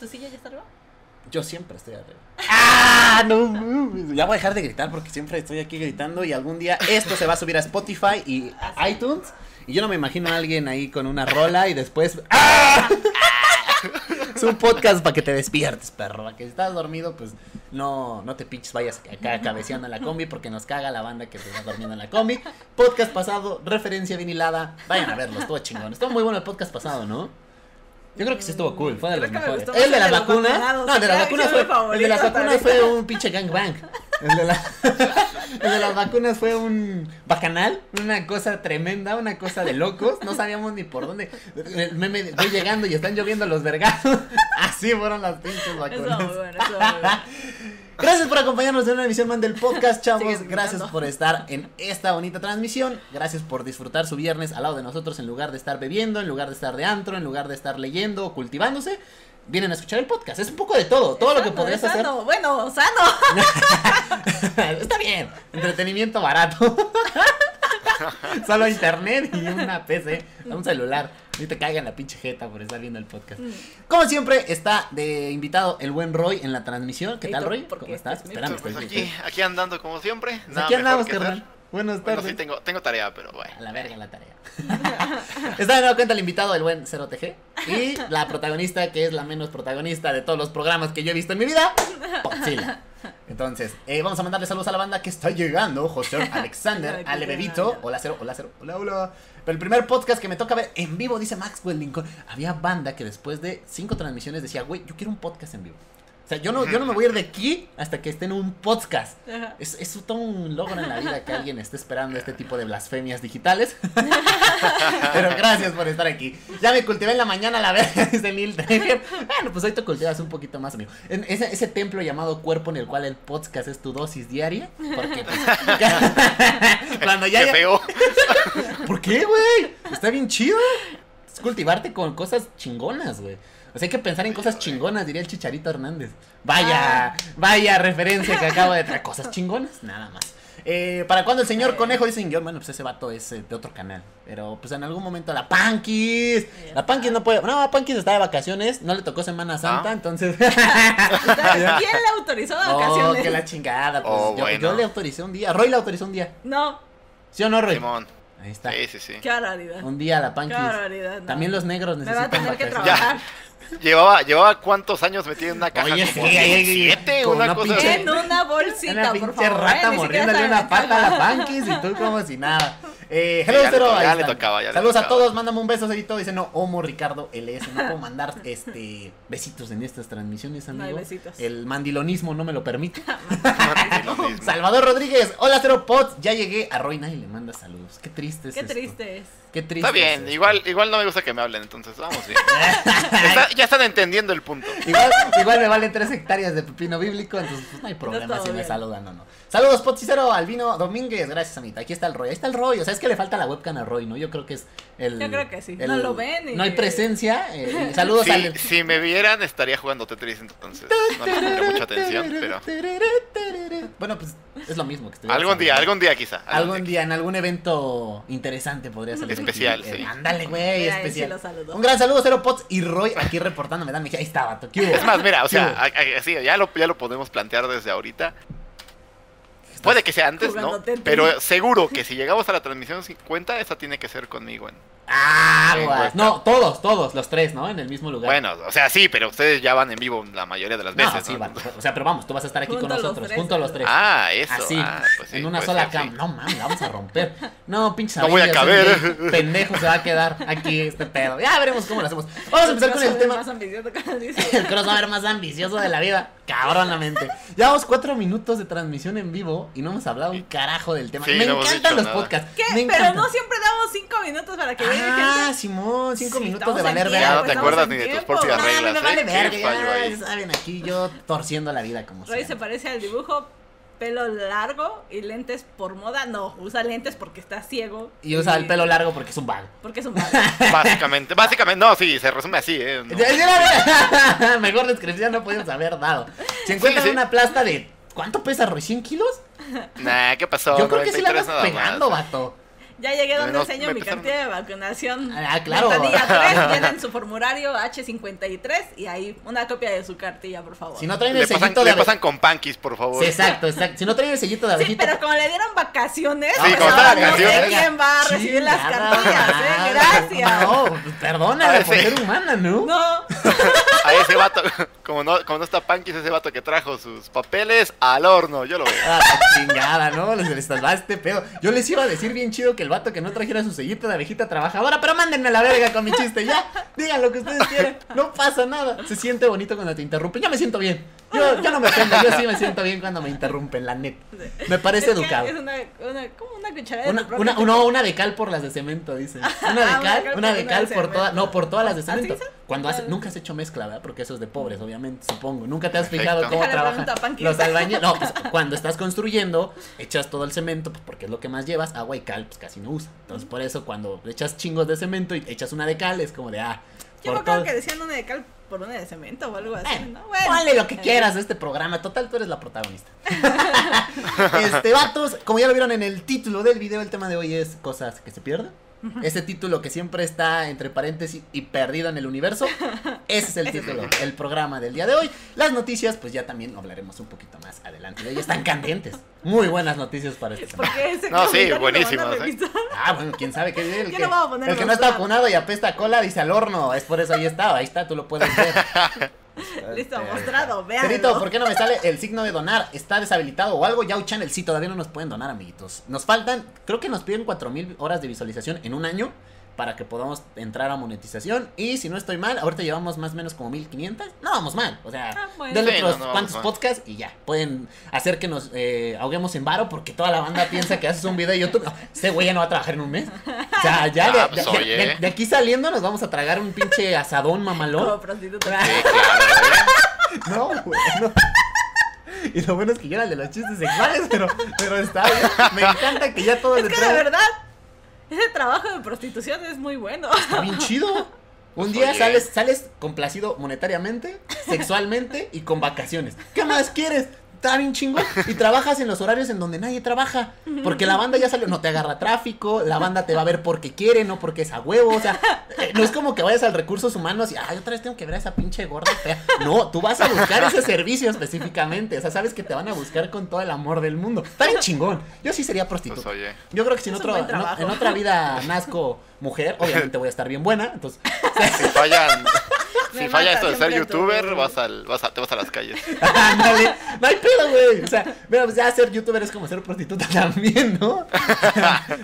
¿Tu silla ya está arriba? Yo siempre estoy arriba. ¡Ah! No, ya voy a dejar de gritar porque siempre estoy aquí gritando y algún día esto se va a subir a Spotify y a iTunes. Y yo no me imagino a alguien ahí con una rola y después. ¡Ah! Es un podcast para que te despiertes, perro. Para que si estás dormido, pues no, no te pinches, vayas acá cabeceando en la combi porque nos caga la banda que se va durmiendo en la combi. Podcast pasado, referencia vinilada. Vayan a verlo, estuvo chingón. Estuvo muy bueno el podcast pasado, ¿no? Yo creo que sí estuvo cool, fue de los me mejores. El de las vacunas. No, de las vacunas fue. El de las vacunas fue un pinche gangbang. El de, la- el de las vacunas fue un bacanal, una cosa tremenda, una cosa de locos. No sabíamos ni por dónde. El meme de, voy llegando y están lloviendo los vergazos. Así fueron las pinches vacunas. muy bueno, eso muy bueno. Gracias por acompañarnos en una emisión más del podcast, chavos. Gracias por estar en esta bonita transmisión. Gracias por disfrutar su viernes al lado de nosotros en lugar de estar bebiendo, en lugar de estar de antro, en lugar de estar leyendo o cultivándose. Vienen a escuchar el podcast. Es un poco de todo. Todo lo que podrías hacer. sano. Bueno, sano. Está bien. Entretenimiento barato. Solo internet y una PC, un celular. Ni te caigan la pinche jeta por estar viendo el podcast. Mm. Como siempre, está de invitado el buen Roy en la transmisión. ¿Qué ¿Y tal, Roy? ¿Cómo estás? Espérame, Pues aquí, aquí andando como siempre. Pues Nada aquí andamos, hacer. Buenas Bueno, tardes. sí tengo, tengo tarea, pero bueno. A la verga la tarea. Está de nueva cuenta el invitado, el buen 0TG. Y la protagonista, que es la menos protagonista de todos los programas que yo he visto en mi vida, Potzilla. Entonces, eh, vamos a mandarle saludos a la banda que está llegando. José Alexander, Ay, qué Ale Bebito. buena. Hola, cero, hola, cero, hola, hola. Pero el primer podcast que me toca ver en vivo, dice Maxwell Lincoln. Había banda que después de cinco transmisiones decía, güey, yo quiero un podcast en vivo. O sea, yo no, yo no me voy a ir de aquí hasta que esté en un podcast. Ajá. Es, es todo un logro en la vida que alguien esté esperando este tipo de blasfemias digitales. Pero gracias por estar aquí. Ya me cultivé en la mañana, la verga, dice Treger. Bueno, pues hoy te cultivas un poquito más, amigo. En ese, ese templo llamado cuerpo en el cual el podcast es tu dosis diaria. Porque pues, cuando ya, Qué feo. ¿Por qué, güey? Está bien chido. Es cultivarte con cosas chingonas, güey. O sea, hay que pensar en cosas chingonas, diría el Chicharito Hernández. Vaya, vaya referencia que acabo de traer. Cosas chingonas, nada más. Eh, ¿Para cuando el señor conejo? Dicen yo, bueno, pues ese vato es eh, de otro canal. Pero pues en algún momento la Pankis. La Pankis no puede. No, Pankis está de vacaciones. No le tocó Semana Santa, Ah. entonces. ¿Quién le autorizó oh, vacaciones? que la chingada. Pues Oh, yo, bueno. yo le autoricé un día. Roy le autorizó un día. No, ¿Sí o no, Roy? Simón. Ahí está. Sí, sí, sí. qué barbaridad. Un día la Qué Pankis. barbaridad. no. También los negros Me va a necesitan tener que vacaciones. trabajar. Llevaba, llevaba cuántos años metido en una caja. Oye, como sí, siete, con una, una cosa pinche- así. En una bolsita, Una por pinche favor. rata ¿eh? Mordiéndole una pata a la. Pankis y tú como si nada. Eh, hello, ya le Cero, to- ahí ya le tocaba, ya le Saludos a tocaba. todos, mándame un beso, Cerito. Dice, no, Homo Ricardo LS. No puedo mandar este besitos en estas transmisiones, No hay amigo. besitos. El mandilonismo no me lo permite. Salvador Rodríguez, hola Cero Pots, ya llegué a Roy y le manda saludos. Qué triste es Qué esto. triste es. Qué triste. Está es bien, igual, igual no me gusta que me hablen, entonces vamos bien. Está- ya están entendiendo el punto. Igual, igual me valen tres hectáreas de pepino bíblico, entonces pues, no hay problema si me saludan o no. Saludos, Poticero, Albino Domínguez, gracias, Anita. Aquí está el Roy, ahí está el Roy. O sea, es que le falta la webcam a Roy, ¿no? Yo creo que es el. Yo creo que sí. el- No lo ven y- No hay presencia. eh, saludos Si, al. si me vieran, estaría jugando Tetris, entonces no le pondría mucha atención, pero Bueno, pues es lo mismo que estoy algún día, algún día quizá. Algún día, en algún evento interesante podría salir. Especial, aquí. Eh, sí. Ándale, güey, especial. sí. Un gran saludo, Cero Pots y Roy aquí reportándome. Dan, me dije, ahí está, vato. ¿qué hubo? Es más, mira, o sea, a- a- sí, ya lo, ya lo podemos plantear desde ahorita. Puede que sea antes, ¿no? Pero seguro que si llegamos a la transmisión 50, esa tiene que ser conmigo. En... Ah, Sí, pues, No, todos, todos, los tres, ¿no? En el mismo lugar. Bueno, o sea, sí, pero ustedes ya van en vivo la mayoría de las No, veces. sí, ¿no? vato. O sea, pero vamos, tú vas a estar aquí Junto con a los nosotros, tres, junto a los ¿no? tres. Ah, eso. Así, ah, pues sí, en una puede sola sí. cama. No mames, la vamos a romper. No, pinche No voy a caber. güey, Pendejo se va a quedar aquí este pedo. Ya veremos cómo lo hacemos. Vamos a empezar con el tema. Más ambicioso. El crossover más ambicioso de la vida. Cabronamente. Llevamos cuatro minutos de transmisión en vivo y no hemos hablado un carajo del tema. Sí, Me no encantan los nada. podcasts. ¿Qué? Me Pero no siempre damos cinco minutos para que llegue Ah, gente. Simón, cinco Sí, minutos de valer tiempo, Ya no verga. te acuerdas ni de tus propias reglas. me ¿eh? vale Qué verga, saben, aquí yo torciendo la vida como Roy siempre. se parece al dibujo, pelo largo y lentes por moda. No, usa lentes porque está ciego. Y usa el pelo largo porque es un vago. Porque es un vago. Básicamente, básicamente, no, sí, se resume así, ¿eh? No. Mejor descripción no podemos haber dado. Si encuentran sí. una plasta de. ¿Cuánto pesa Roy? ¿100 kilos? Nah, ¿qué pasó? Yo creo que sí la 93 vas pegando, más. vato. Ya llegué donde No, enseño mi empezaron- cartilla de vacunación. Ah, claro. Ventanilla 3, tienen su formulario H53 y ahí una copia de su cartilla, por favor. Si no traen Le el pasan, sellito de le pasan con panquis, por favor. Sí, exacto, exacto. Si no traen el sellito de Sí, abejita. pero como le dieron vacaciones, Sí, pues ahora está no sé vacaciones. quién va a recibir las cartillas, ¿eh? Gracias. No, por sí. ser humana, ¿no? No, A ese vato, como no, como no está panquis, ese vato que trajo sus papeles al horno, yo lo veo. Ah, chingada, ¿no? Les, les salva este pedo. Yo les iba a decir bien chido que el vato que no trajera su sellito de abejita trabajadora, pero mándenme a la verga con mi chiste, ya. Digan lo que ustedes quieran. No pasa nada. Se siente bonito cuando te interrumpen. Yo me siento bien. Yo, yo no me ofendo, yo sí me siento bien cuando me interrumpen, la neta. Me parece es educado. Es una, una, como una cucharada de Una, propio una, no, una de cal por las de cemento, dice. Una Ah, de una cal, cal una por de cal de por todas, cemento. no, por todas las de ¿Así cemento. Cuando hace, Ah. nunca has hecho mezcla, ¿verdad? Porque eso es de pobres, obviamente, supongo. Nunca te has Perfecto. fijado cómo Déjale trabajan los albañiles. No, pues cuando estás construyendo, echas todo el cemento, pues porque es lo que más llevas, agua y cal, pues casi no usa. Entonces, por eso cuando echas chingos de cemento y echas una de cal, es como de, ah, Yo me acuerdo todo. que decían una de cal por una de cemento o algo así, Eh, ¿no? Bueno. Ponle lo que Eh, quieras a este programa. Total, tú eres la protagonista. este, vatos, como ya lo vieron en el título del video, el tema de hoy es cosas que se pierden. Ese título que siempre está entre paréntesis y perdido en el universo. Ese es el título, el programa del día de hoy. Las noticias, pues ya también hablaremos un poquito más adelante. de ellas. están candentes. Muy buenas noticias para este semana. No, sí, buenísimos, ¿eh? Ah, bueno, quién sabe qué el que, no voy a poner el que no está vacunado y apesta a cola dice al horno. Es por eso ahí está, ahí está, tú lo puedes ver. Listo, Este, mostrado, vean. Perito, ¿por qué no me sale el signo de donar? ¿Está deshabilitado o algo? Yau Channel, sí, todavía no nos pueden donar, amiguitos. Nos faltan, creo que nos piden 4000 horas de visualización en un año para que podamos entrar a monetización. Y si no estoy mal, ahorita llevamos más o menos como 1500. No vamos mal, o sea, Ah, bueno. denle Sí, otros no, no cuantos podcasts y ya. Pueden hacer que nos eh, ahoguemos en varo porque toda la banda piensa que haces un video de YouTube. No, este güey ya no va a trabajar en un mes. O sea, ya de, Ah, pues, de- de- oye. de- de aquí saliendo nos vamos a tragar un pinche asadón mamalón. Como prostituta. No, güey, no. Y lo bueno es que yo era el de los chistes sexuales, pero, pero está bien. Me encanta que ya todo Es le que de trae- verdad, ese trabajo de prostitución es muy bueno. Está bien chido. Un Pues, día oye. sales, sales complacido monetariamente, sexualmente y con vacaciones. ¿Qué más quieres? Está bien chingón. Y trabajas en los horarios en donde nadie trabaja. Porque la banda ya salió, no te agarra tráfico, la banda te va a ver porque quiere, no porque es a huevo. O sea, eh, no es como que vayas al recursos humanos y, ay, otra vez tengo que ver a esa pinche gorda fea. No, tú vas a buscar ese servicio específicamente. O sea, sabes que te van a buscar con todo el amor del mundo. Está bien chingón. Yo sí sería Pues prostituta. oye. Yo creo que si en, otro, en otra vida nazco mujer, obviamente voy a estar bien buena. Entonces, Si fallan, Me si falla mata esto de ser youtuber, vas al, vas a, te vas a las calles. Ándale, no hay pedo, güey. O sea, mira, pues ya ser youtuber es como ser prostituta también, ¿no?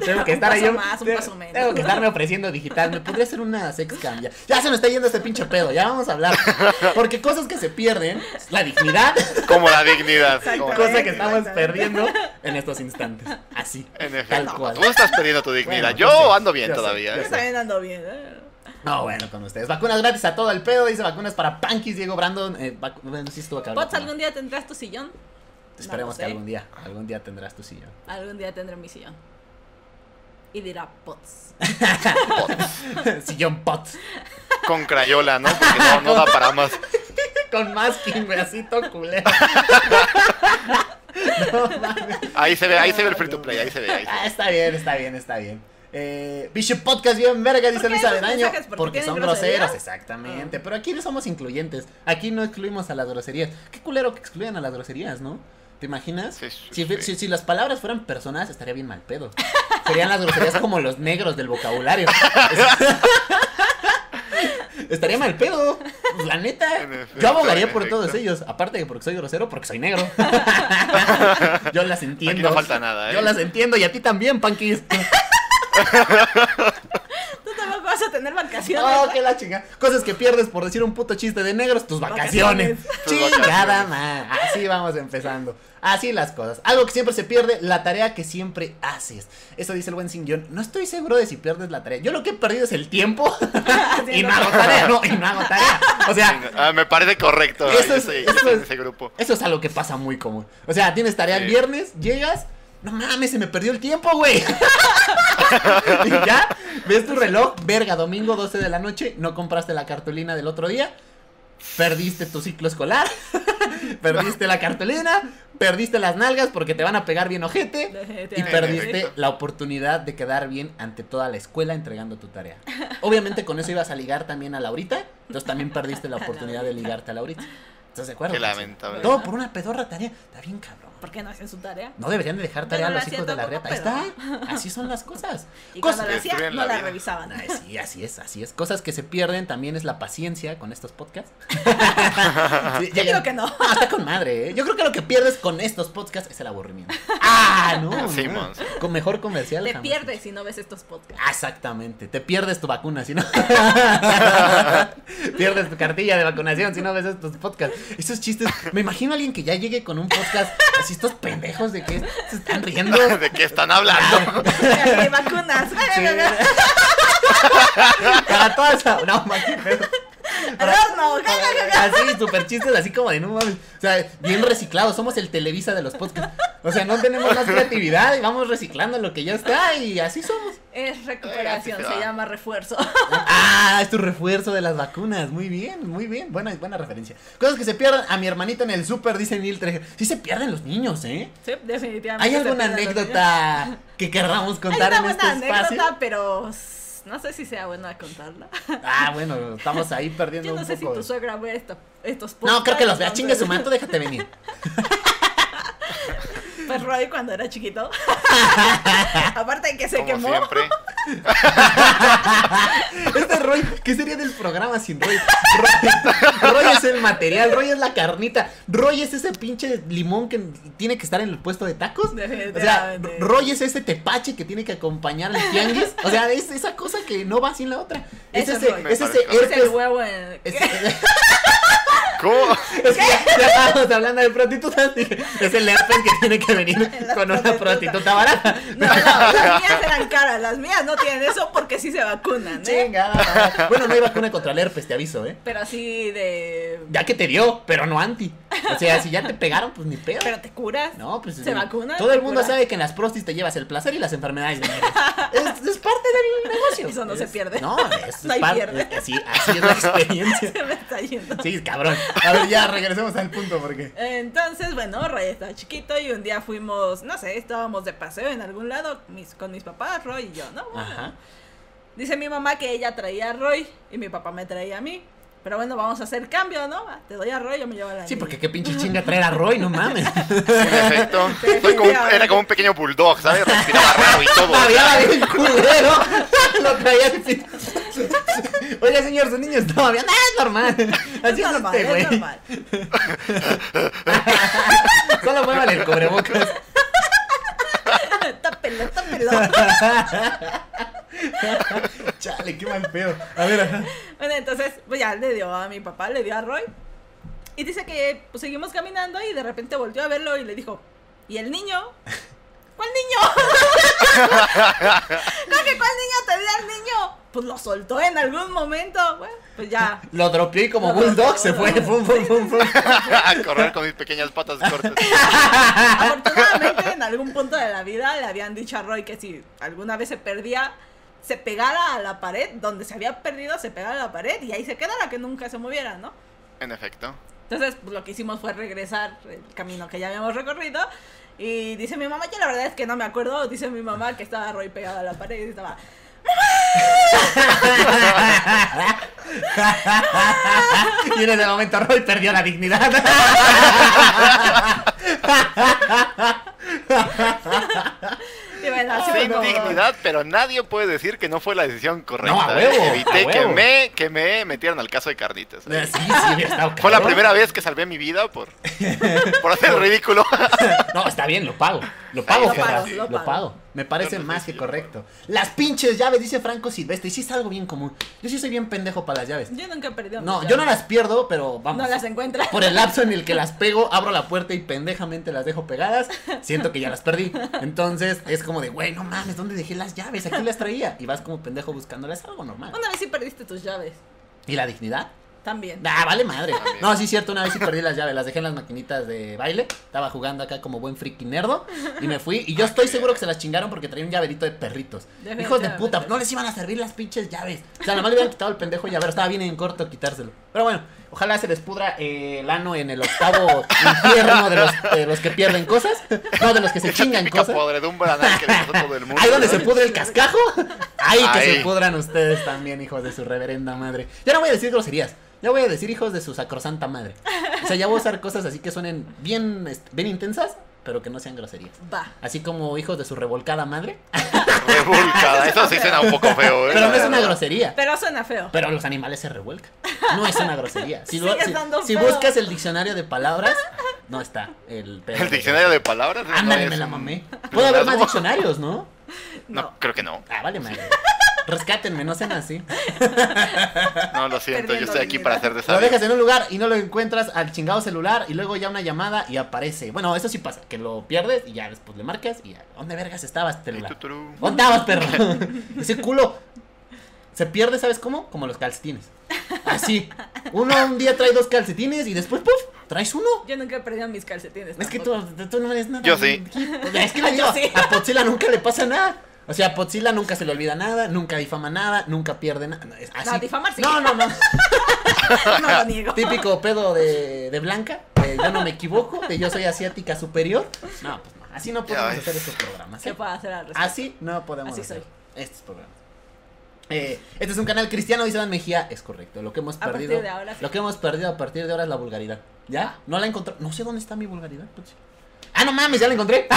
tengo que Un estar ahí. paso yo- más, un tengo, paso menos. tengo que estarme ofreciendo digital. Me podría hacer una sex cam ya. Ya se me está yendo este pinche pedo. Ya vamos a hablar. Porque cosas que se pierden, la dignidad, Como la dignidad. Como cosa que estamos perdiendo en estos instantes. Así. En Tal cual. Tú estás perdiendo tu dignidad. Bueno, yo yo sé, ando bien yo sé, todavía. yo ¿eh? también ando bien. ¿eh? No, bueno, con ustedes. Vacunas gratis a todo el pedo. Dice vacunas para Panquis, Diego Brandon. Eh, vacu- bueno, sí estuvo. Pots, algún día tendrás tu sillón. Esperemos No que sé. algún día, algún día tendrás tu sillón. Algún día tendré mi sillón. Y dirá Pots. sillón Pots. Con crayola, ¿no? Porque no, no da para más. Con masking, güey, así todo culero. no mames. Ahí se ve, ahí se ve el free to play, ahí se ve. Ahí se ve. Ah, está bien, está bien, está bien. Eh, Bishop Podcast bien verga, dice ¿Por qué Luis esos Avedaño. mensajes? ¿Porque son groserías? groseros, exactamente. Pero aquí no somos incluyentes. Aquí no excluimos a las groserías. Qué culero que excluyan a las groserías, ¿no? ¿Te imaginas? Sí, sí, si, sí. si- si las palabras fueran personas, estaría bien mal pedo. Serían las groserías como los negros del vocabulario. estaría mal pedo. Pues, la neta. Efecto, yo abogaría por efecto. todos ellos. Aparte de porque soy grosero, porque soy negro. yo las entiendo. Aquí no falta nada, ¿eh? Yo las entiendo y a ti también, Panquis. Tú tampoco vas a tener vacaciones. Oh, qué la chinga. Cosas que pierdes por decir un puto chiste de negros, tus vacaciones. Vacaciones. Chingada, man. Así vamos empezando. Así las cosas. Algo que siempre se pierde, la tarea que siempre haces. Eso dice el buen Singión. No estoy seguro de si pierdes la tarea. Yo lo que he perdido es el tiempo. y no hago tarea. No, y no hago tarea. O sea, Ah, me parece correcto. Eso yo es- soy- yo eso soy de es- ese grupo. eso es algo que pasa muy común. O sea, tienes tarea el Sí. viernes, llegas. No mames, se me perdió el tiempo, güey. y ya, ves tu reloj, verga, domingo 12 de la noche, no compraste la cartulina del otro día, perdiste tu ciclo escolar. perdiste la cartulina, perdiste las nalgas porque te van a pegar bien ojete y perdiste la oportunidad de quedar bien ante toda la escuela entregando tu tarea. Obviamente con eso ibas a ligar también a Laurita, entonces también perdiste la oportunidad de ligarte a Laurita. ¿Estás de acuerdo? Qué lamentable. Todo por una pedorra tarea. Está bien cabrón. ¿Por qué no hacen su tarea? No deberían de dejar tarea a no la los hijos hacía de la reta. Ahí está. Así son las cosas. Y Cosas- cuando lo hacían, Destruyen no la la revisaban. Ay, sí, así es, así es. Cosas que se pierden también es la paciencia con estos podcasts. Sí, Yo ya- digo que no. Ah, está con madre, ¿eh? Yo creo que lo que pierdes con estos podcasts es el aburrimiento. Ah, no. Sí, no. Con mejor comercial. Te jamás. pierdes si no ves estos podcasts. Ah, Exactamente, te pierdes tu vacuna si no. pierdes tu cartilla de vacunación si no ves estos podcasts. Esos chistes, me imagino a alguien que ya llegue con un podcast así estos pendejos de que se están riendo. ¿De qué están hablando? Vacunas. Sí. Para toda esa. No, man, qué Así, super chistes, así como de no mames. O sea, bien reciclados. Somos el Televisa de los podcasts. O sea, no tenemos más creatividad y vamos reciclando lo que ya está y así somos. Es recuperación, se llama refuerzo. Ah, es tu refuerzo de las vacunas. Muy bien, muy bien. Buena, buena referencia. Cosas que se pierden. A mi hermanita en el súper dice Neil Trejo. Sí se pierden los niños, ¿eh? Sí, definitivamente. ¿Hay alguna anécdota que querramos. Hay contar una en este buena espacio? anécdota, pero no sé si sea buena contarla. Ah, bueno, estamos ahí perdiendo Yo no un sé si poco. tu de- suegra ve esto- estos No, creo que los vea. Chingue su manto, déjate venir. Pues Roy cuando era chiquito. Aparte de que se Como quemó. siempre. Este Roy, ¿qué sería del programa sin Roy? Roy? Roy es el material, Roy es la carnita, Roy es ese pinche limón que tiene que estar en el puesto de tacos. O sea. Roy es ese tepache que tiene que acompañar al tianguis. O sea, es esa cosa que no va sin la otra. Es Eso es ese, Roy. es ese el huevo en... Es, ¿Cómo? es que ya, ya estábamos hablando de prostitutas. es el herpes que tiene que venir con una prostituta barata. No, no, las mías eran caras, las mías no tienen eso porque sí se vacunan, ¿eh? Chingada. Bueno, no hay vacuna contra el herpes, te aviso, ¿eh? Pero así de... Ya que te dio, pero no anti. O sea, si ya te pegaron, pues ni pedo. Pero te curas. No, pues ¿Se vacunan? Todo el ¿Te mundo sabe que en las prostis te llevas el placer y las enfermedades venéreas. es, es parte del negocio. Eso no se pierde. No, es, No hay parte. pierde. Así, así es la experiencia. Se me está yendo. Sí, cabrón. A ver, ya regresemos al punto porque. Entonces, bueno, Roy estaba chiquito y un día fuimos, no sé, estábamos de paseo en algún lado mis, con mis papás, Roy y yo, ¿no? Ajá. Dice mi mamá que ella traía a Roy y mi papá me traía a mí. Pero bueno, vamos a hacer cambio, ¿no? Te doy a Roy, yo me llevo a la Sí, niña. porque qué pinche chinga traer a Roy, no mames. En efecto. Soy como un- era como un pequeño bulldog, ¿sabes? Respiraba raro y todo. Había bien culero. Lo traía así. Oiga, señor, su niño estaba bien. Ah, es normal. Así Es normal, este, güey. es normal. Solo muévale el cubrebocas. Tápelo, tápelo. Chale, qué mal pedo. A ver, ajá. Bueno, entonces, pues ya le dio a mi papá, le dio a Roy. Y dice que pues, seguimos caminando y de repente volteó a verlo y le dijo, ¿y el niño? ¿Cuál niño? ¿Cómo que cuál niño te dio al niño? Pues lo soltó en algún momento. Bueno, pues ya. Lo dropeó y como bulldog se fue. A correr con mis pequeñas patas cortas. Afortunadamente, en algún punto de la vida le habían dicho a Roy que si alguna vez se perdía, se pegara a la pared, donde se había perdido, se pegara a la pared y ahí se quedara, que nunca se moviera, ¿no? En efecto. Entonces, pues, lo que hicimos fue regresar el camino que ya habíamos recorrido. Y dice mi mamá, yo la verdad es que no me acuerdo. Dice mi mamá que estaba Roy pegado a la pared y estaba. y en ese momento Roy perdió la dignidad. Sin dignidad, pero nadie puede decir que no fue la decisión correcta. No, a huevo, Evité a que me, que me metieran al caso de carnitas. sí, sí, hubiera estado Fue la primera vez que salvé mi vida por, por hacer el ridículo. No, está bien, lo pago. Lo pago, Lo pago, Lo, lo pago. pago. Me parece no más que correcto. Las pinches llaves, dice Franco Silvestre. Y sí es algo bien común. Yo sí soy bien pendejo para las llaves. Yo nunca he perdido. No, yo no las pierdo, pero vamos. No las encuentro. Por el lapso en el que las pego, abro la puerta y pendejamente las dejo pegadas, siento que ya las perdí. Entonces es como de, güey, no mames, ¿dónde dejé las llaves? Aquí las traía. Y vas como pendejo buscándolas, algo normal. Una vez sí perdiste tus llaves. ¿Y la dignidad? También. Ah, vale madre. También. No, sí es cierto, una vez sí perdí las llaves, las dejé en las maquinitas de baile. Estaba jugando acá como buen friki nerdo y me fui. Y yo estoy seguro que se las chingaron porque traía un llaverito de perritos. Hijos de puta, no les iban a servir las pinches llaves. O sea, nada más le hubieran quitado el pendejo llavero. Estaba bien en corto quitárselo. Pero bueno, ojalá se les pudra eh, el ano en el octavo infierno de los, de los que pierden cosas. No, de los que se Esa chingan cosas. podredumbre anal que le pasa a todo el mundo. Ahí donde se pudre el cascajo, ahí que se pudran ustedes también, hijos de su reverenda madre. Ya no voy a decir groserías, ya voy a decir hijos de su sacrosanta madre. O sea, ya voy a usar cosas así que suenen bien, bien intensas, pero que no sean groserías. Va. Así como hijos de su revolcada madre. Revolcada. Eso sí suena un poco feo, ¿eh? Pero no es una grosería. Pero suena feo. Pero los animales se revuelcan. No es una grosería. Si, lo- Sigues si- dando si feo. buscas el diccionario de palabras, no está el pedo El diccionario de palabras. no Ándale, es me la mamé. Puede haber más diccionarios, ¿no? No, No. creo que no. Ah, vale, madre. Rescátenme, no sean así. No, lo siento, yo estoy aquí para hacer Lo desastre. dejas en un lugar y no lo encuentras al chingado celular y luego ya una llamada y aparece. Bueno, eso sí pasa, que lo pierdes y ya después le marcas y ya. ¿Dónde vergas estabas, celular? ¿Dónde estabas, perro? Ese culo se pierde, ¿sabes cómo? Como los calcetines. Así. Uno un día trae dos calcetines y después, ¡puf! Traes uno. Yo nunca he perdido mis calcetines. Es que tú, tú no eres nada. Yo sí. Es que le Yo sí. a Potzilla nunca le pasa nada. O sea, a Potzilla nunca se le olvida nada, nunca difama nada, nunca pierde nada. Es así. No, difamar sí. No, no, no. No lo niego. Típico pedo de, de Blanca, de yo no me equivoco, de yo soy asiática superior. No, pues no. Así no podemos hacer estos programas. ¿Qué puedo hacer al respecto? Así no podemos Así hacer soy. estos programas. Eh, este es un canal cristiano, dice Dan Mejía. Es correcto. Lo que hemos A partir perdido. de ahora, sí. Lo que hemos perdido a partir de ahora es la vulgaridad. ¿Ya? No la encontré. No sé dónde está mi vulgaridad. Putz. Ah, no mames, ya la encontré.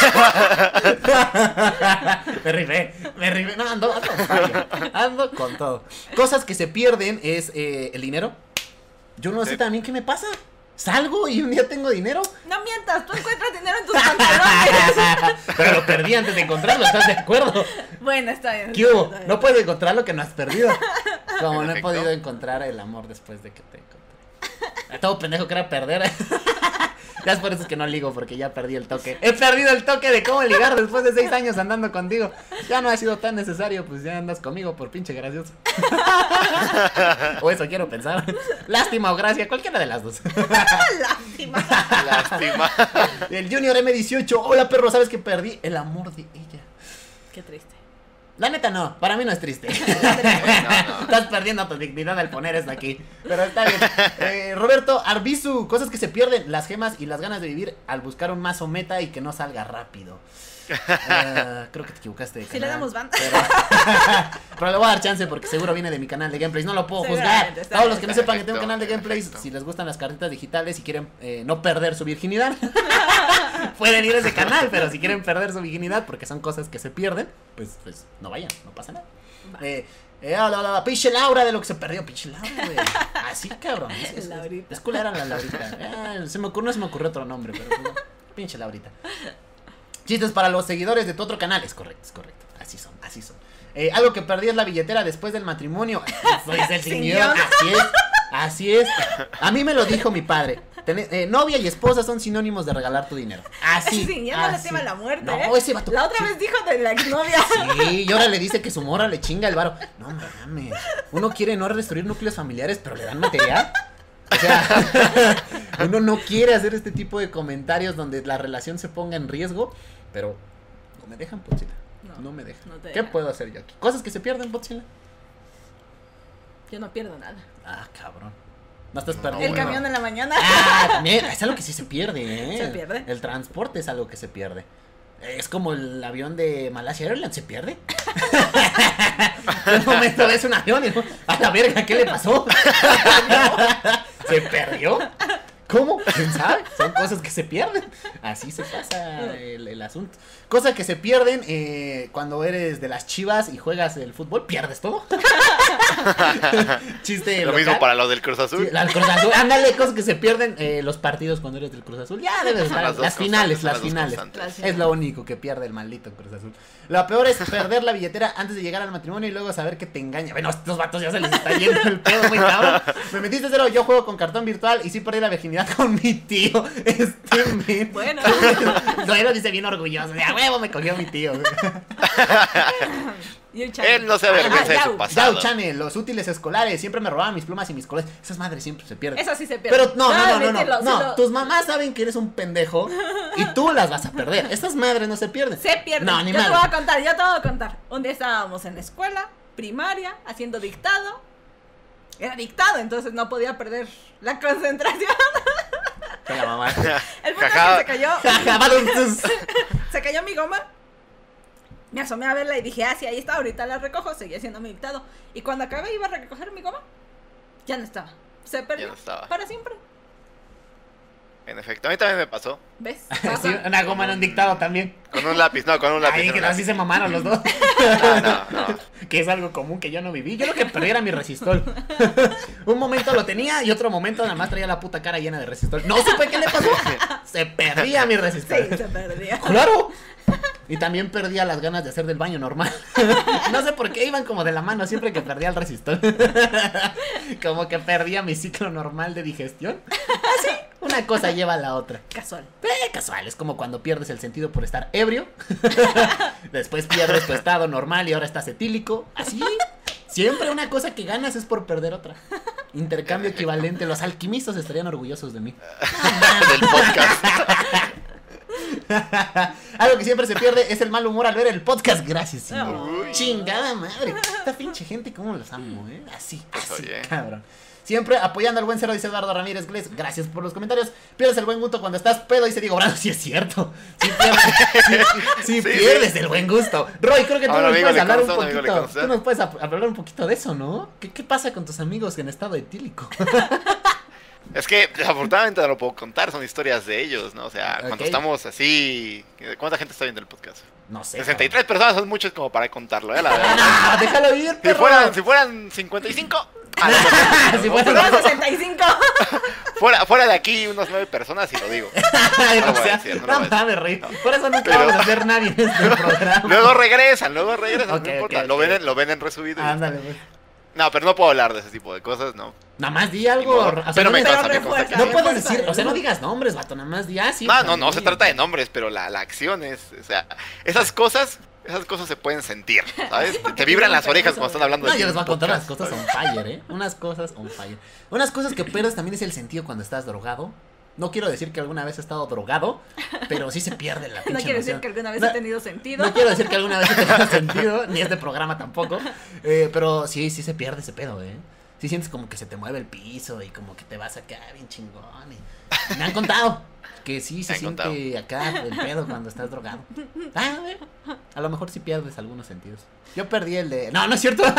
me rifé, me rifé. No, ando, ando, ando con todo. Cosas que se pierden es eh, el dinero. Yo no sé Sí. también qué me pasa. Salgo y un día tengo dinero. No mientas, tú encuentras dinero en tus pantalones. Pero lo perdí antes de encontrarlo, ¿estás de acuerdo? bueno, está bien. ¿Qué hubo? está bien. No puedes encontrar lo que no has perdido. Como no he podido encontrar el amor después de que te encontré. Todo pendejo que era perder. Ya es por eso que no ligo, porque ya perdí el toque. He perdido el toque de cómo ligar después de seis años andando contigo. Ya no ha sido tan necesario, pues ya andas conmigo por pinche gracioso. o eso quiero pensar. Lástima o gracia, cualquiera de las dos. Lástima. Lástima. El Junior M18. Hola perro, ¿sabes que perdí el amor de ella? Qué triste. La neta no, para mí no es triste. no. Estás perdiendo tu dignidad al poner esto aquí. Pero está bien. Eh, Roberto Arbizu, cosas que se pierden, las gemas y las ganas de vivir al buscar un mazo meta y que no salga rápido. Eh, creo que te equivocaste. de Si le canal, damos ban. Pero, pero le voy a dar chance porque seguro viene de mi canal de gameplays. No lo puedo juzgar. Todos los que no sepan que tengo un canal de gameplays, perfecto. si les gustan las cartitas digitales y quieren eh, no perder su virginidad, pueden ir a ese canal. Pero si quieren perder su virginidad porque son cosas que se pierden, pues, pues no vayan, no pasa nada. Eh, eh, la, la, la, pinche Laura de lo que se perdió, pinche Laura, güey. Así, cabrón. Es, es, es culera la Laurita. Eh, se me ocurrió, no se me ocurrió otro nombre, pero pinche Laurita. Chistes para los seguidores de tu otro canal. Es correcto, es correcto. Así son, así son. Eh, algo que perdí es la billetera después del matrimonio. Soy el señor. Así es. Así es. A mí me lo dijo mi padre. Eh, novia y esposa son sinónimos de regalar tu dinero. Así. Sí, ya no le tema la muerte. No, ¿eh? ese vato. La otra sí. vez dijo de la exnovia. Sí, y ahora le dice que su morra le chinga el varo. No mames. Uno quiere no destruir núcleos familiares, pero le dan material. O sea, uno no quiere hacer este tipo de comentarios donde la relación se ponga en riesgo, pero no me dejan, Potzilla. No, No, me dejan. no te ¿Qué dejan. puedo hacer yo aquí? Cosas que se pierden, Potzilla. Yo no pierdo nada. Ah, cabrón. No estás perdiendo. El camión en la mañana. Ah, también, es algo que sí se pierde, ¿eh? Se pierde. El transporte es algo que se pierde. Es como el avión de Malasia Airlines, se pierde. De un momento ves un avión y a la verga, ¿qué le pasó? ¿Se perdió? ¿Cómo? ¿Quién sabe? Son cosas que se pierden. Así se pasa el, el asunto. Cosas que se pierden eh, cuando eres de las chivas y juegas el fútbol, pierdes todo. Chiste. Lo local. mismo para los del Cruz Azul. Sí, la del Cruz Azul. Ándale, cosas que se pierden eh, los partidos cuando eres del Cruz Azul. Ya debes estar. Las Las, finales, las las finales. constantes. Las Es lo único que pierde el maldito Cruz Azul. Lo peor es perder la billetera antes de llegar al matrimonio y luego saber que te engaña. Bueno, a estos vatos ya se les está yendo el pedo muy cabrón. Me metiste cero, yo juego con cartón virtual y sí perdí la virginidad con mi tío. Este men. Bueno. Zoero dice bien orgulloso. De a huevo me cogió mi tío. Él no se avergüenza de su pasado. Yao Channel, los útiles escolares. Siempre me robaban mis plumas y mis colores. Esas madres siempre se pierden. Eso sí se pierde. Pero no, no, no, no, no, no. lo- Tus mamás saben que eres un pendejo y tú las vas a perder. Estas madres no se pierden. Se pierde. No, ni yo te madre. voy a contar, yo te voy a contar. Un día estábamos en la escuela, primaria, haciendo dictado. era dictado, entonces no podía perder la concentración. Te la mamá. El punto es que se cayó, se cayó mi goma. Me asomé a verla y dije, ah, sí, ahí está, ahorita la recojo, seguía haciendo mi dictado. Y cuando acabé iba a recoger mi goma, ya no estaba. Se perdió. no estaba. Para siempre. En efecto, a mí también me pasó. ¿Ves? Sí, una goma en un dictado también. Con un lápiz, no, con un lápiz. Ay, que un así se mamaron los dos. No, no, no. que es algo común que yo no viví. Yo lo que perdí era mi resistol. Un momento lo tenía y otro momento nada más traía la puta cara llena de resistol. No supe qué le pasó. Se perdía mi Sí, resistol. se perdió. Claro. Y también perdía las ganas de hacer del baño normal. No sé por qué iban como de la mano siempre que perdía el resistol. Como que perdía mi ciclo normal de digestión. Así, una cosa lleva a la otra. Casual. Eh, casual, es como cuando pierdes el sentido por estar ebrio. Después pierdes tu estado normal y ahora estás etílico. Así. Siempre una cosa que ganas es por perder otra. Intercambio equivalente. Los alquimistas estarían orgullosos de mí. Del podcast. Algo que siempre se pierde es el mal humor al ver el podcast. Gracias, señor. Uy. Chingada madre. Esta pinche gente, cómo los amo, ¿eh? Así, así, oye. cabrón. Siempre apoyando al buen cero, dice Eduardo Ramírez Gles. Gracias por los comentarios. Pierdes el buen gusto cuando estás pedo, dice Diego Bravo. Sí, es cierto. Sí, pierdes, sí, sí Sí, pierdes sí. el buen gusto. Roy, creo que tú nos puedes hablar un consta, poquito. Tú nos puedes hablar un poquito de eso, ¿no? ¿Qué, qué pasa con tus amigos en estado etílico? Es que desafortunadamente no lo puedo contar, son historias de ellos, ¿no? O sea, cuando estamos así. ¿Cuánta gente está viendo el podcast? No sé. 63 personas son muchos como para contarlo, ¿eh? La verdad. Ah, déjalo ir, Si perro. fueran, si fueran 55. ah, no, no, Si no, fueran- fuera, Pero 65. fuera, fuera de aquí unas nueve personas y lo digo. No lo voy a decir, no no mames, Rey. Por eso Pero- vamos a hacer nadie en este programa. Luego regresan, luego regresan, Ok, no importa. Lo, ok. ven en, lo ven en resubido. Ándale, pues. No, pero no puedo hablar de ese tipo de cosas, no. Nada más di algo. o sea, Pero no, me consta, me no puedes decir, o sea, no digas nombres, vato, nada más di así. No, no, no se trata de nombres, pero la, la acción es, o sea, esas cosas, esas cosas se pueden sentir, ¿sabes? Te vibran las orejas cuando están hablando No, de yo les voy a contar las podcast, cosas on fire, ¿eh? Unas cosas on fire. Unas cosas que pierdes también es el sentido cuando estás drogado. No quiero decir que alguna vez he estado drogado, pero sí se pierde la pinche No quiere decir que alguna vez No- ha tenido sentido. No quiero decir que alguna vez he tenido sentido, ni este programa tampoco. eh, pero sí, sí se pierde ese pedo, ¿eh? Sí sientes como que se te mueve el piso y como que te vas acá bien chingón. y- Me han contado que sí se siente contado. acá el pedo cuando estás drogado. Ah, a ver, a lo mejor sí pierdes algunos sentidos. Yo perdí el de... No, no es cierto.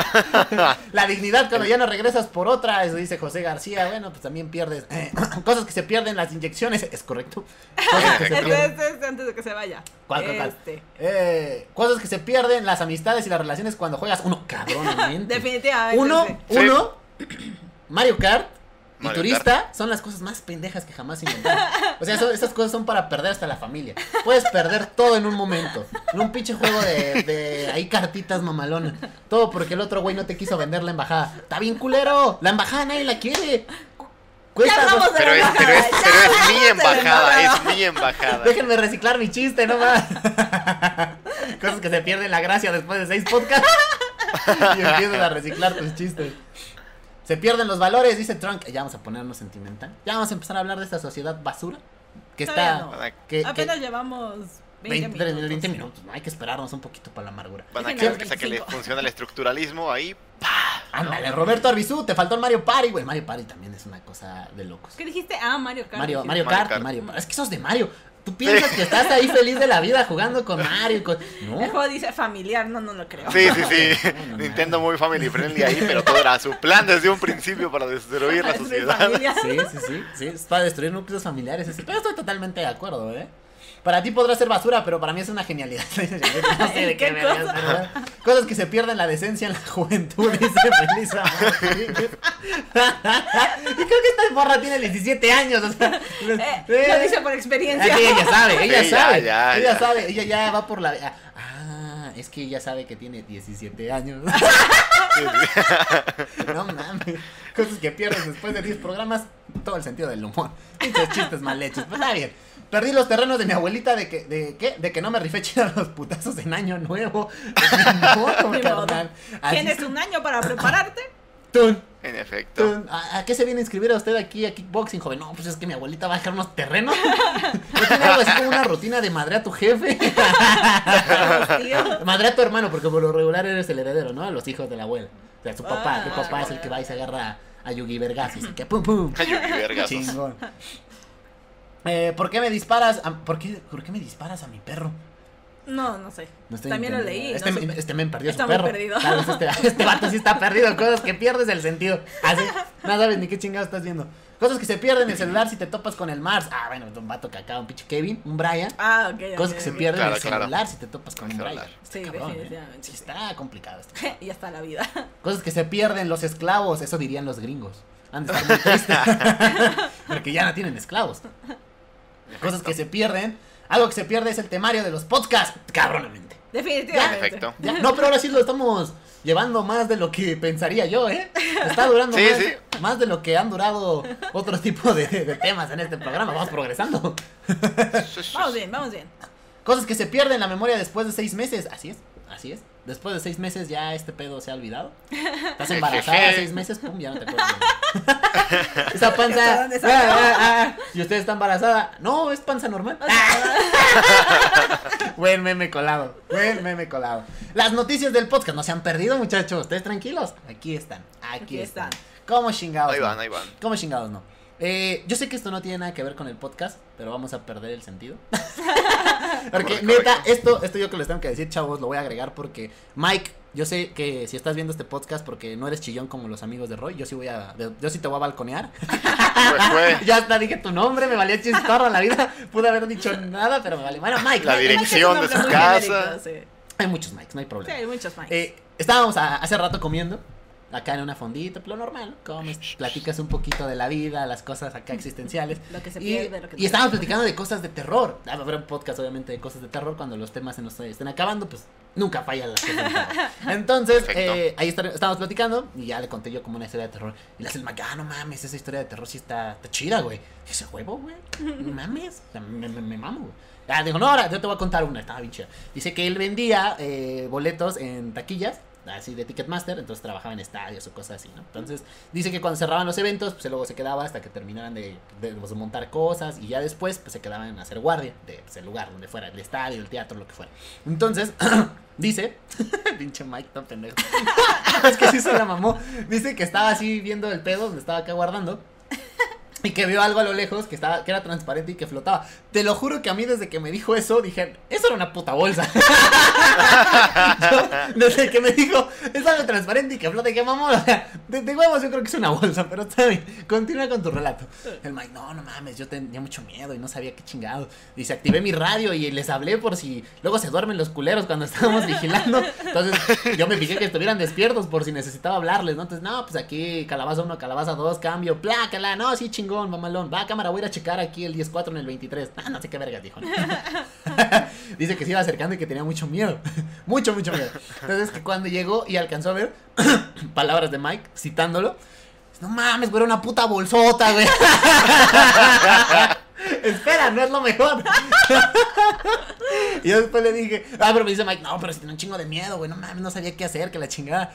La dignidad cuando ya no regresas por otra, eso dice José García. Bueno, pues también pierdes eh, cosas que se pierden, las inyecciones, es correcto. Cosas que se pierden. este, antes de que se vaya. ¿Cuál, cuál, cuál? Este. Eh, cosas que se pierden, las amistades y las relaciones cuando juegas uno, cabronamente. Definitivamente. Uno. Sí. uno, Mario Kart y turista son las cosas más pendejas que jamás inventaron. O sea, eso- esas cosas son para perder hasta la familia. Puedes perder todo en un momento. En un pinche juego de, de ahí cartitas mamalona. Todo porque el otro güey no te quiso vender la embajada. Está bien culero. La embajada nadie la quiere. Cuesta dos- Pero es, pero es, pero ya es mi embajada, es mi embajada. Déjenme reciclar mi chiste, no más. Cosas que se pierden la gracia después de seis podcasts. y empiezas a reciclar tus chistes. Se pierden los valores, dice Trunk. Ya vamos a ponernos sentimental. Ya vamos a empezar a hablar de esta sociedad basura. Que está. no. Que, que- Apenas llevamos 20, 20, minutos. 20 minutos. ¿no? Hay que esperarnos un poquito para la amargura. van a que saque le 25. funciona el estructuralismo ahí. Ándale, Roberto Arbizú, te faltó el Mario Party, güey. Mario Party también es una cosa de locos. ¿Qué dijiste? Ah, Mario Kart. Mario. Mario Mario Kart, y Kart. Mario Party. Es que sos de Mario. Tú piensas que estás ahí feliz de la vida jugando con Mario. El juego dice familiar, no, no lo creo. Sí, sí, sí. No, no, Nintendo muy family friendly ahí, pero todo era su plan desde un principio para destruir la sociedad. Sí, sí, sí, sí, es para destruir núcleos familiares. Pero estoy totalmente de acuerdo, ¿eh? Para ti podrá ser basura, pero para mí es una genialidad. no sé de qué, ¿Qué cosa? ¿verdad? Cosas que se pierden la decencia en la juventud, dice Melissa Martínez. y creo que esta morra tiene 17 años, o sea. Eh, eh, lo dice por experiencia. sí, ella sabe, ella Sí, ya, sabe. ya, ella ya. sabe, ella ya va por la. Ah, es que ella sabe que tiene 17 años. No mames. Cosas que pierdes después de 10 programas. Todo el sentido del humor. Muchos chistes mal hechos. Pues está bien. Perdí los terrenos de mi abuelita de que, de qué? De que no me rifé chido los putazos en año nuevo. Modo. Así Tienes un año para prepararte. tun, En efecto. ¿A, a qué se viene a inscribir a usted aquí a Kickboxing, joven? No, pues es que mi abuelita va a dejar unos terrenos. ¿No tiene algo así como una rutina de madre a tu jefe? Madre a tu hermano, porque por lo regular eres el heredero, ¿no? Los hijos de la abuela. O sea, su papá, Ah, su papá ah, es el que va y se agarra a Yugi Vergas y se que pum pum. Ay, Yugi vergazos. Chingón. Eh, ¿Por qué me disparas? a- ¿por, qué, ¿Por qué me disparas a mi perro? No, no sé. No estoy También lo leí. Este, no supe. este men perdió Está su perro. perdido. Vez este, este vato sí está perdido. Cosas que pierdes el sentido. Así. No sabes ni qué chingado estás viendo. Cosas que se pierden en el celular si te topas con el Mars. Ah, bueno, un vato que acá, un pinche Kevin, un Brian. Ah, ok. Cosas ok, que se pierden en Claro, el claro. celular si te topas con El un celular. Brian. Sí, Está cabrón, ¿eh? definitivamente, Sí, sí. está complicado esto. y hasta la vida. Cosas que se pierden los esclavos, eso dirían los gringos. Han de estar muy tristes. Porque ya no tienen esclavos. Cosas que se pierden. Algo que se pierde es el temario de los podcasts. Cabronamente. Definitivamente. Perfecto. Ya, no, pero ahora sí lo estamos llevando más de lo que pensaría yo, ¿eh? Está durando Sí, más, sí. más de lo que han durado otro tipo de, de temas en este programa. Vamos progresando. Vamos bien, vamos bien. Cosas que se pierden en la memoria después de seis meses. Así es, así es. Después de seis meses ya este pedo se ha olvidado. Estás embarazada seis meses, pum, ya no te acuerdas. Esa ¿Hasta panza. dónde ah, salió? ah, ah, y usted está embarazada. No, es panza normal. Buen meme colado. Buen meme colado. Las noticias del podcast no se han perdido, muchachos. Ustedes tranquilos. Aquí están. Aquí, Aquí están. están. ¿Cómo chingados? Ahí no? van, ahí van. ¿Cómo chingados no? Eh, yo sé que esto no tiene nada que ver con el podcast, pero vamos a perder el sentido. Porque neta, esto, esto yo que les tengo que decir, chavos, lo voy a agregar porque Mike, yo sé que si estás viendo este podcast porque no eres chillón como los amigos de Roy, yo sí voy a, yo sí te voy a balconear. Ya hasta dije tu nombre, me valía chistorro la vida, pude haber dicho nada, pero me vale. Bueno, Mike, La Mike, dirección de su casa. genérico, Sí. hay muchos Mikes, no hay Sí, problema. hay muchos. Eh, estábamos a- hace rato comiendo, acá en una fondita, lo normal, comes, platicas un poquito de la vida, las cosas acá existenciales. Lo que se y, pierde, lo que y estábamos platicando de cosas de terror. Ah, Va a haber un podcast, obviamente, de cosas de terror. Cuando los temas se nos estén acabando, pues nunca fallan las cosas de. Entonces, eh, ahí está- estábamos platicando y ya le conté yo como una historia de terror. Y le hace el Mike, ah, no mames, esa historia de terror sí está, está chida, güey. Y ese huevo, güey, no mames, me, me, me mamo, güey. Ah, digo, no, ahora yo te voy a contar una, estaba bien chida. Dice que él vendía eh, boletos en taquillas, así de Ticketmaster, entonces trabajaba en estadios o cosas así, ¿no? Entonces, dice que cuando cerraban los eventos, pues luego se quedaba hasta que terminaran de, de, pues, montar cosas y ya después, pues se quedaban a hacer guardia de pues, el lugar donde fuera, el estadio, el teatro, lo que fuera. Entonces, dice, pinche Mike, tan pendejo. es que sí se la mamó. Dice que estaba así viendo el pedo donde estaba acá guardando. Y que vio algo a lo lejos que estaba, que era transparente y que flotaba. Te lo juro que a mí desde que me dijo eso, dije, eso era una puta bolsa. Yo, desde que me dijo, es algo transparente y que flota, y que mamón. O sea, de, de huevos yo creo que es una bolsa, pero está bien. Continúa con tu relato. El Mike, no, no mames, yo tenía mucho miedo y no sabía qué chingado. Dice, activé mi radio y les hablé por si luego se duermen los culeros cuando estábamos vigilando. Entonces, yo me fijé que estuvieran despiertos por si necesitaba hablarles, ¿no? Entonces, no, pues aquí calabaza 1, calabaza 2, cambio, plácala, no, sí, chingón, mamalón. Va, cámara, voy a ir a checar aquí el 10-4 en el 23. Ah, no sé qué vergas dijo. ¿no? Dice que se iba acercando y que tenía mucho miedo. mucho, mucho miedo. Entonces, que cuando llegó y alcanzó a ver palabras de Mike citándolo, no mames, güey, era una puta bolsota, güey. Espera, no es lo mejor. y yo después le dije, ah, pero me dice Mike, no, pero si tiene un chingo de miedo, güey, no mames, no sabía qué hacer, que la chingada.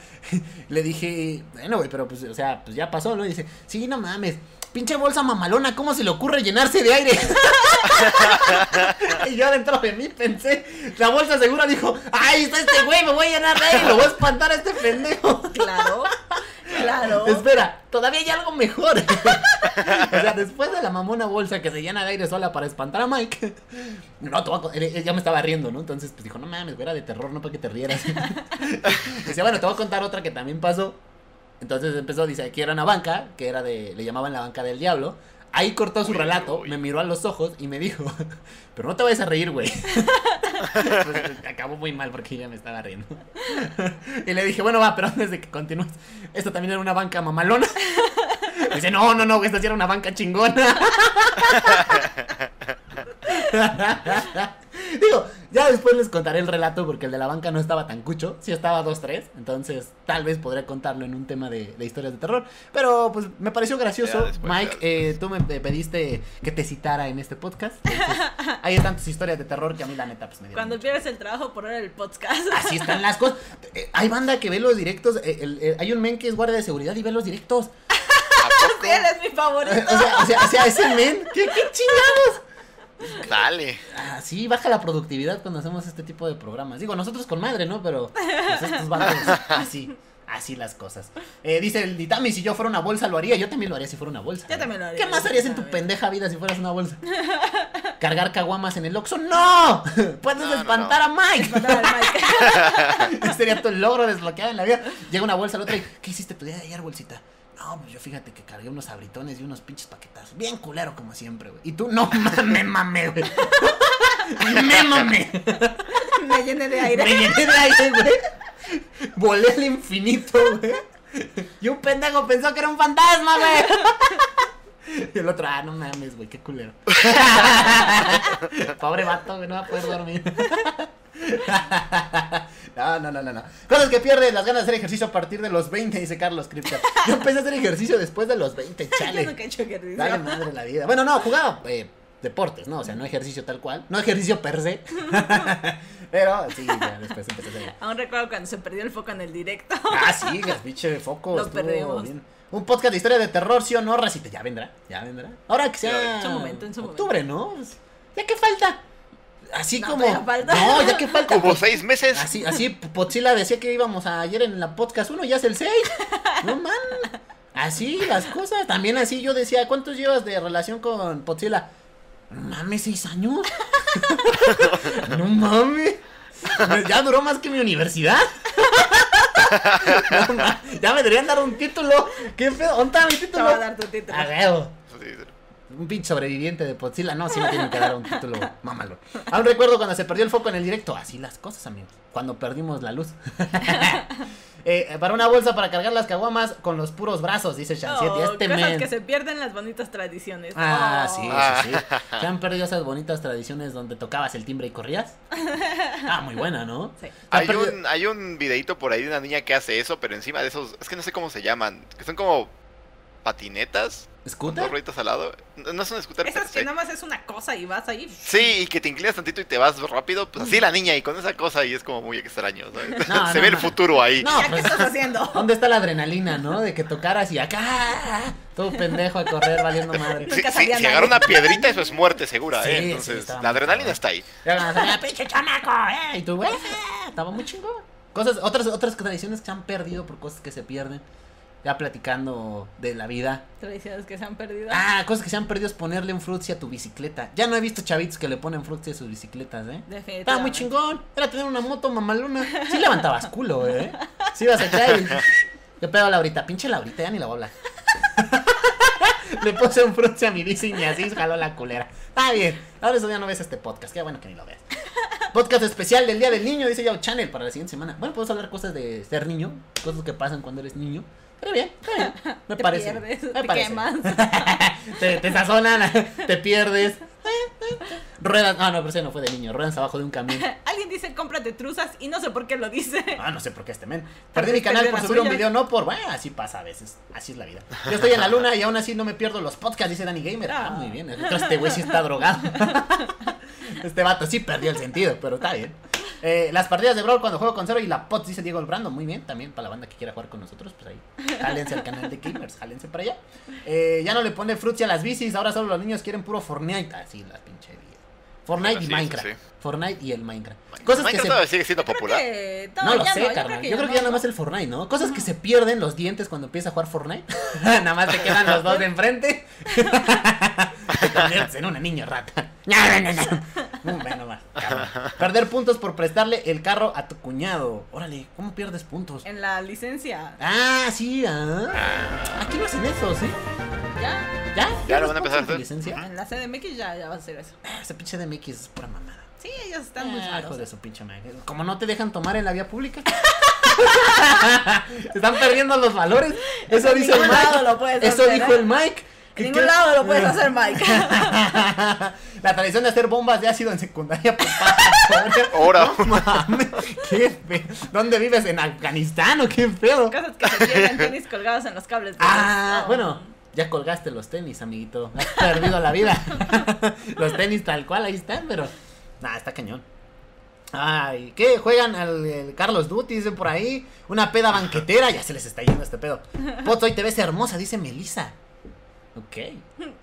le dije, bueno, güey, pero pues, o sea, pues ya pasó, ¿no? Y dice, sí, no mames, pinche bolsa mamalona, ¿cómo se le ocurre llenarse de aire? y yo dentro de mí pensé, la bolsa segura dijo, ay, está este güey, me voy a llenar de aire, lo voy a espantar a este pendejo. Claro, claro. Espera, todavía hay algo mejor. o sea, después de la mamona bolsa que se llena de aire sola para espantar a Mike. No, te voy a él ya me estaba riendo, ¿no? Entonces, pues dijo, no mames, era de terror, no para que te rieras. Decía, bueno, te voy a contar otra que también pasó. Entonces empezó, dice, aquí era una banca, que era de, le llamaban la banca del diablo. Ahí cortó su Uy, relato, uy. me miró a los ojos y me dijo, pero no te vayas a reír, güey. Pues, acabó muy mal porque ya me estaba riendo. y le dije, bueno, va, pero antes de que continúes, esto también era una banca mamalona. Dice, no, no, no, esta sí era una banca chingona. Digo, ya después les contaré el relato porque el de la banca no estaba tan cucho, sí estaba 2-3, entonces tal vez podré contarlo en un tema de, de historias de terror, pero pues me pareció gracioso. Después, Mike, eh, tú me pe- pediste que te citara en este podcast, entonces, hay tantas historias de terror que a mí la neta pues me dio Cuando mucho. pierdes el trabajo por ver el podcast. Así están las cosas. Eh, hay banda que ve los directos, eh, el- eh, hay un men que es guardia de seguridad y ve los directos. Sí, él es mi favorito. O sea, o sea, o sea, ese men, ¿qué, qué chingados? Dale. Ah, sí, baja la productividad cuando hacemos este tipo de programas. Digo, nosotros con madre, ¿no? Pero pues estos bandos así. Así las cosas. Eh, dice el Ditami, si yo fuera una bolsa lo haría. Yo también lo haría si fuera una bolsa. Yo ¿eh? también lo haría, ¿Qué más harías en tu pendeja vida si fueras una bolsa? ¿Cargar caguamas en el Oxxo? ¡No! Puedes No, no, espantar a Mike. Matar al Mike. Ese sería tu logro desbloqueado en la vida. Llega una bolsa al otro y, ¿qué hiciste tu día de ayer, bolsita? No, pues yo fíjate que cargué unos abritones y unos pinches paquetazos. Bien culero como siempre, güey. Y tú, no mames, mame, güey. Me mame. Me llené de aire. Me llené de aire, güey. Volé al infinito, güey. Y un pendejo pensó que era un fantasma, güey. Y el otro, ah, no mames, güey, qué culero. Pobre vato, güey, no va a poder dormir. No, no, no, no, no. Cosas que pierden las ganas de hacer ejercicio a partir de los 20, dice Carlos Cripta. Yo empecé a hacer ejercicio después de los 20, Yo chale. nunca he hecho ejercicio. Dale madre la vida. Bueno, no, jugaba eh, deportes, ¿no? O sea, no ejercicio tal cual. No ejercicio per se. Pero sí, ya después empecé a hacer. Aún recuerdo cuando se perdió el foco en el directo. Ah, sí, gas, pinche foco. Lo perdimos. bien. Un podcast de historia de terror, sí o no, Racita. Ya vendrá, ya vendrá. Ahora que sea. En su momento, en su octubre, ¿no? ¿Ya qué falta? Así No, como. No, ya que falta. Hubo seis meses. Así, así, Potzilla decía que íbamos a- ayer en la podcast 1, ya es el 6. No man. Así las cosas. También así yo decía, ¿cuántos llevas de relación con Potzilla? No mames, seis años. no mames. Ya duró más que mi universidad. No ya me deberían dar un título. ¿Qué pedo? ¿Dónde está mi Te título? va a dar tu título. A huevo. Sí, sí. Un pinche sobreviviente de Podzilla, no, sí me tienen que dar un título, mámalo. Aún recuerdo cuando se perdió el foco en el directo, así las cosas, amigos. Cuando perdimos la luz. Eh, para una bolsa para cargar las caguamas con los puros brazos, dice Shansietti. Oh, este cosas men. que se pierden las bonitas tradiciones. Ah, Oh. sí, Ah. sí, sí. ¿Se han perdido esas bonitas tradiciones donde tocabas el timbre y corrías? Ah, muy buena, ¿no? Sí. ¿Se han Hay perdido- un, hay un videito por ahí de una niña que hace eso, pero encima de esos, es que no sé cómo se llaman, que son como patinetas, con ¿Scooter? dos rueditas al lado. No, no son scooter per Esas que se. nada más es una cosa y vas ahí. Sí, y que te inclinas tantito y te vas rápido, pues así la niña y con esa cosa y es como muy extraño, ¿sabes? No, se no, ve el futuro ahí. No, ¿Ya qué pues, estás haciendo? ¿Dónde está la adrenalina, no? De que tocaras y acá, todo pendejo a correr valiendo madre. Si, Nunca si- agarra una piedrita, eso es muerte segura, Sí, ¿eh? sí, Entonces, la adrenalina está ahí. "Ah, pinche chamaco, eh", Y tú, güey, estaba muy chingón. Cosas, otras, otras tradiciones que se han perdido por cosas que se pierden. Ya platicando de la vida. Tradiciones que se han perdido. Ah, cosas que se han perdido es ponerle un frutzi a tu bicicleta. Ya no he visto chavitos que le ponen frutzi a sus bicicletas, ¿eh? Definitivamente. Estaba muy chingón. Era tener una moto mamalona. Sí levantabas culo, ¿eh? Sí ibas acá y... ¿Qué pedo, Laurita? Pinche Laurita, ya ni la voy a hablar. Le puse un frutzi a mi bici y así jaló la culera. Está bien. Ahora eso ya no ves este podcast. Qué bueno que ni lo veas. Podcast especial del Día del Niño, dice Yao Channel para la siguiente semana. Bueno, podemos hablar cosas de ser niño, cosas que pasan cuando eres niño. Pero bien, está bien. Me te parece. pierdes, me te parece. quemas. te, te sazonan, te pierdes. Ruedas, ah, no, pero ese no fue de niño, ruedas abajo de un camión. Alguien dice cómprate truzas y no sé por qué lo dice. Ah, no sé por qué este men. Perdí mi canal perdió por las subir un video, no por. Bueno, así pasa a veces. Así es la vida. Yo estoy en la luna y aún así no me pierdo los podcasts, dice Danny Gamer. Ah, Ah. muy bien. Este güey sí está drogado. Este vato sí perdió el sentido, pero está bien. Eh, las partidas de Brawl cuando juego con cero y la POTS, dice Diego Brando. Muy bien, también para la banda que quiera jugar con nosotros, pues ahí. Jálense al canal de Gamers, jálense para allá. Eh, ya no le pone frutzi a las bicis, ahora solo los niños quieren puro Fortnite. Así la pinche vida. Fortnite Sí, y sí, Minecraft. sí. Fortnite y el Minecraft. Cosas que Minecraft se todavía sigue siendo popular. que- no, lo sé, yo carnal. que yo creo que ya nada más el Fortnite, ¿no? Cosas que se pierden los dientes cuando empiezas a jugar Fortnite. nada más te quedan los dos de enfrente. te conviertes en una niña rata. No, no, no, no. Bueno. Perder puntos por prestarle el carro a tu cuñado. Órale, ¿cómo pierdes puntos? En la licencia. Ah, sí, ah. Aquí no hacen eso, ¿sí? Ya. ¿Ya? Ya lo ¿Pierdes van a empezar a en tu hacer. licencia? En la CDMX ya, ya va a ser eso. Ah, ese pinche de MX es pura mamada. Están muy Ah, hijo malos. de su pinche madre. Como no te dejan tomar en la vía pública. Se están perdiendo los valores. Eso dice el Mike. lo Eso hacer, dijo ¿eh? el Mike. En ningún lado lo puedes hacer, Mike. La tradición de hacer bombas de ácido en secundaria. Pues, Ahora. No qué fe- ¿Dónde vives? ¿En Afganistán o qué pedo? Cosas que se pierden tenis colgados en los cables. de Ah, bueno, ya colgaste los tenis, amiguito. Has perdido la vida. los tenis tal cual, ahí están, pero. Nah, está cañón. Ay, ¿qué? Juegan al el Carlos Duty, dicen por ahí. Una peda banquetera, ya se les está yendo este pedo. Pots, hoy te ves hermosa, dice Melissa. Ok.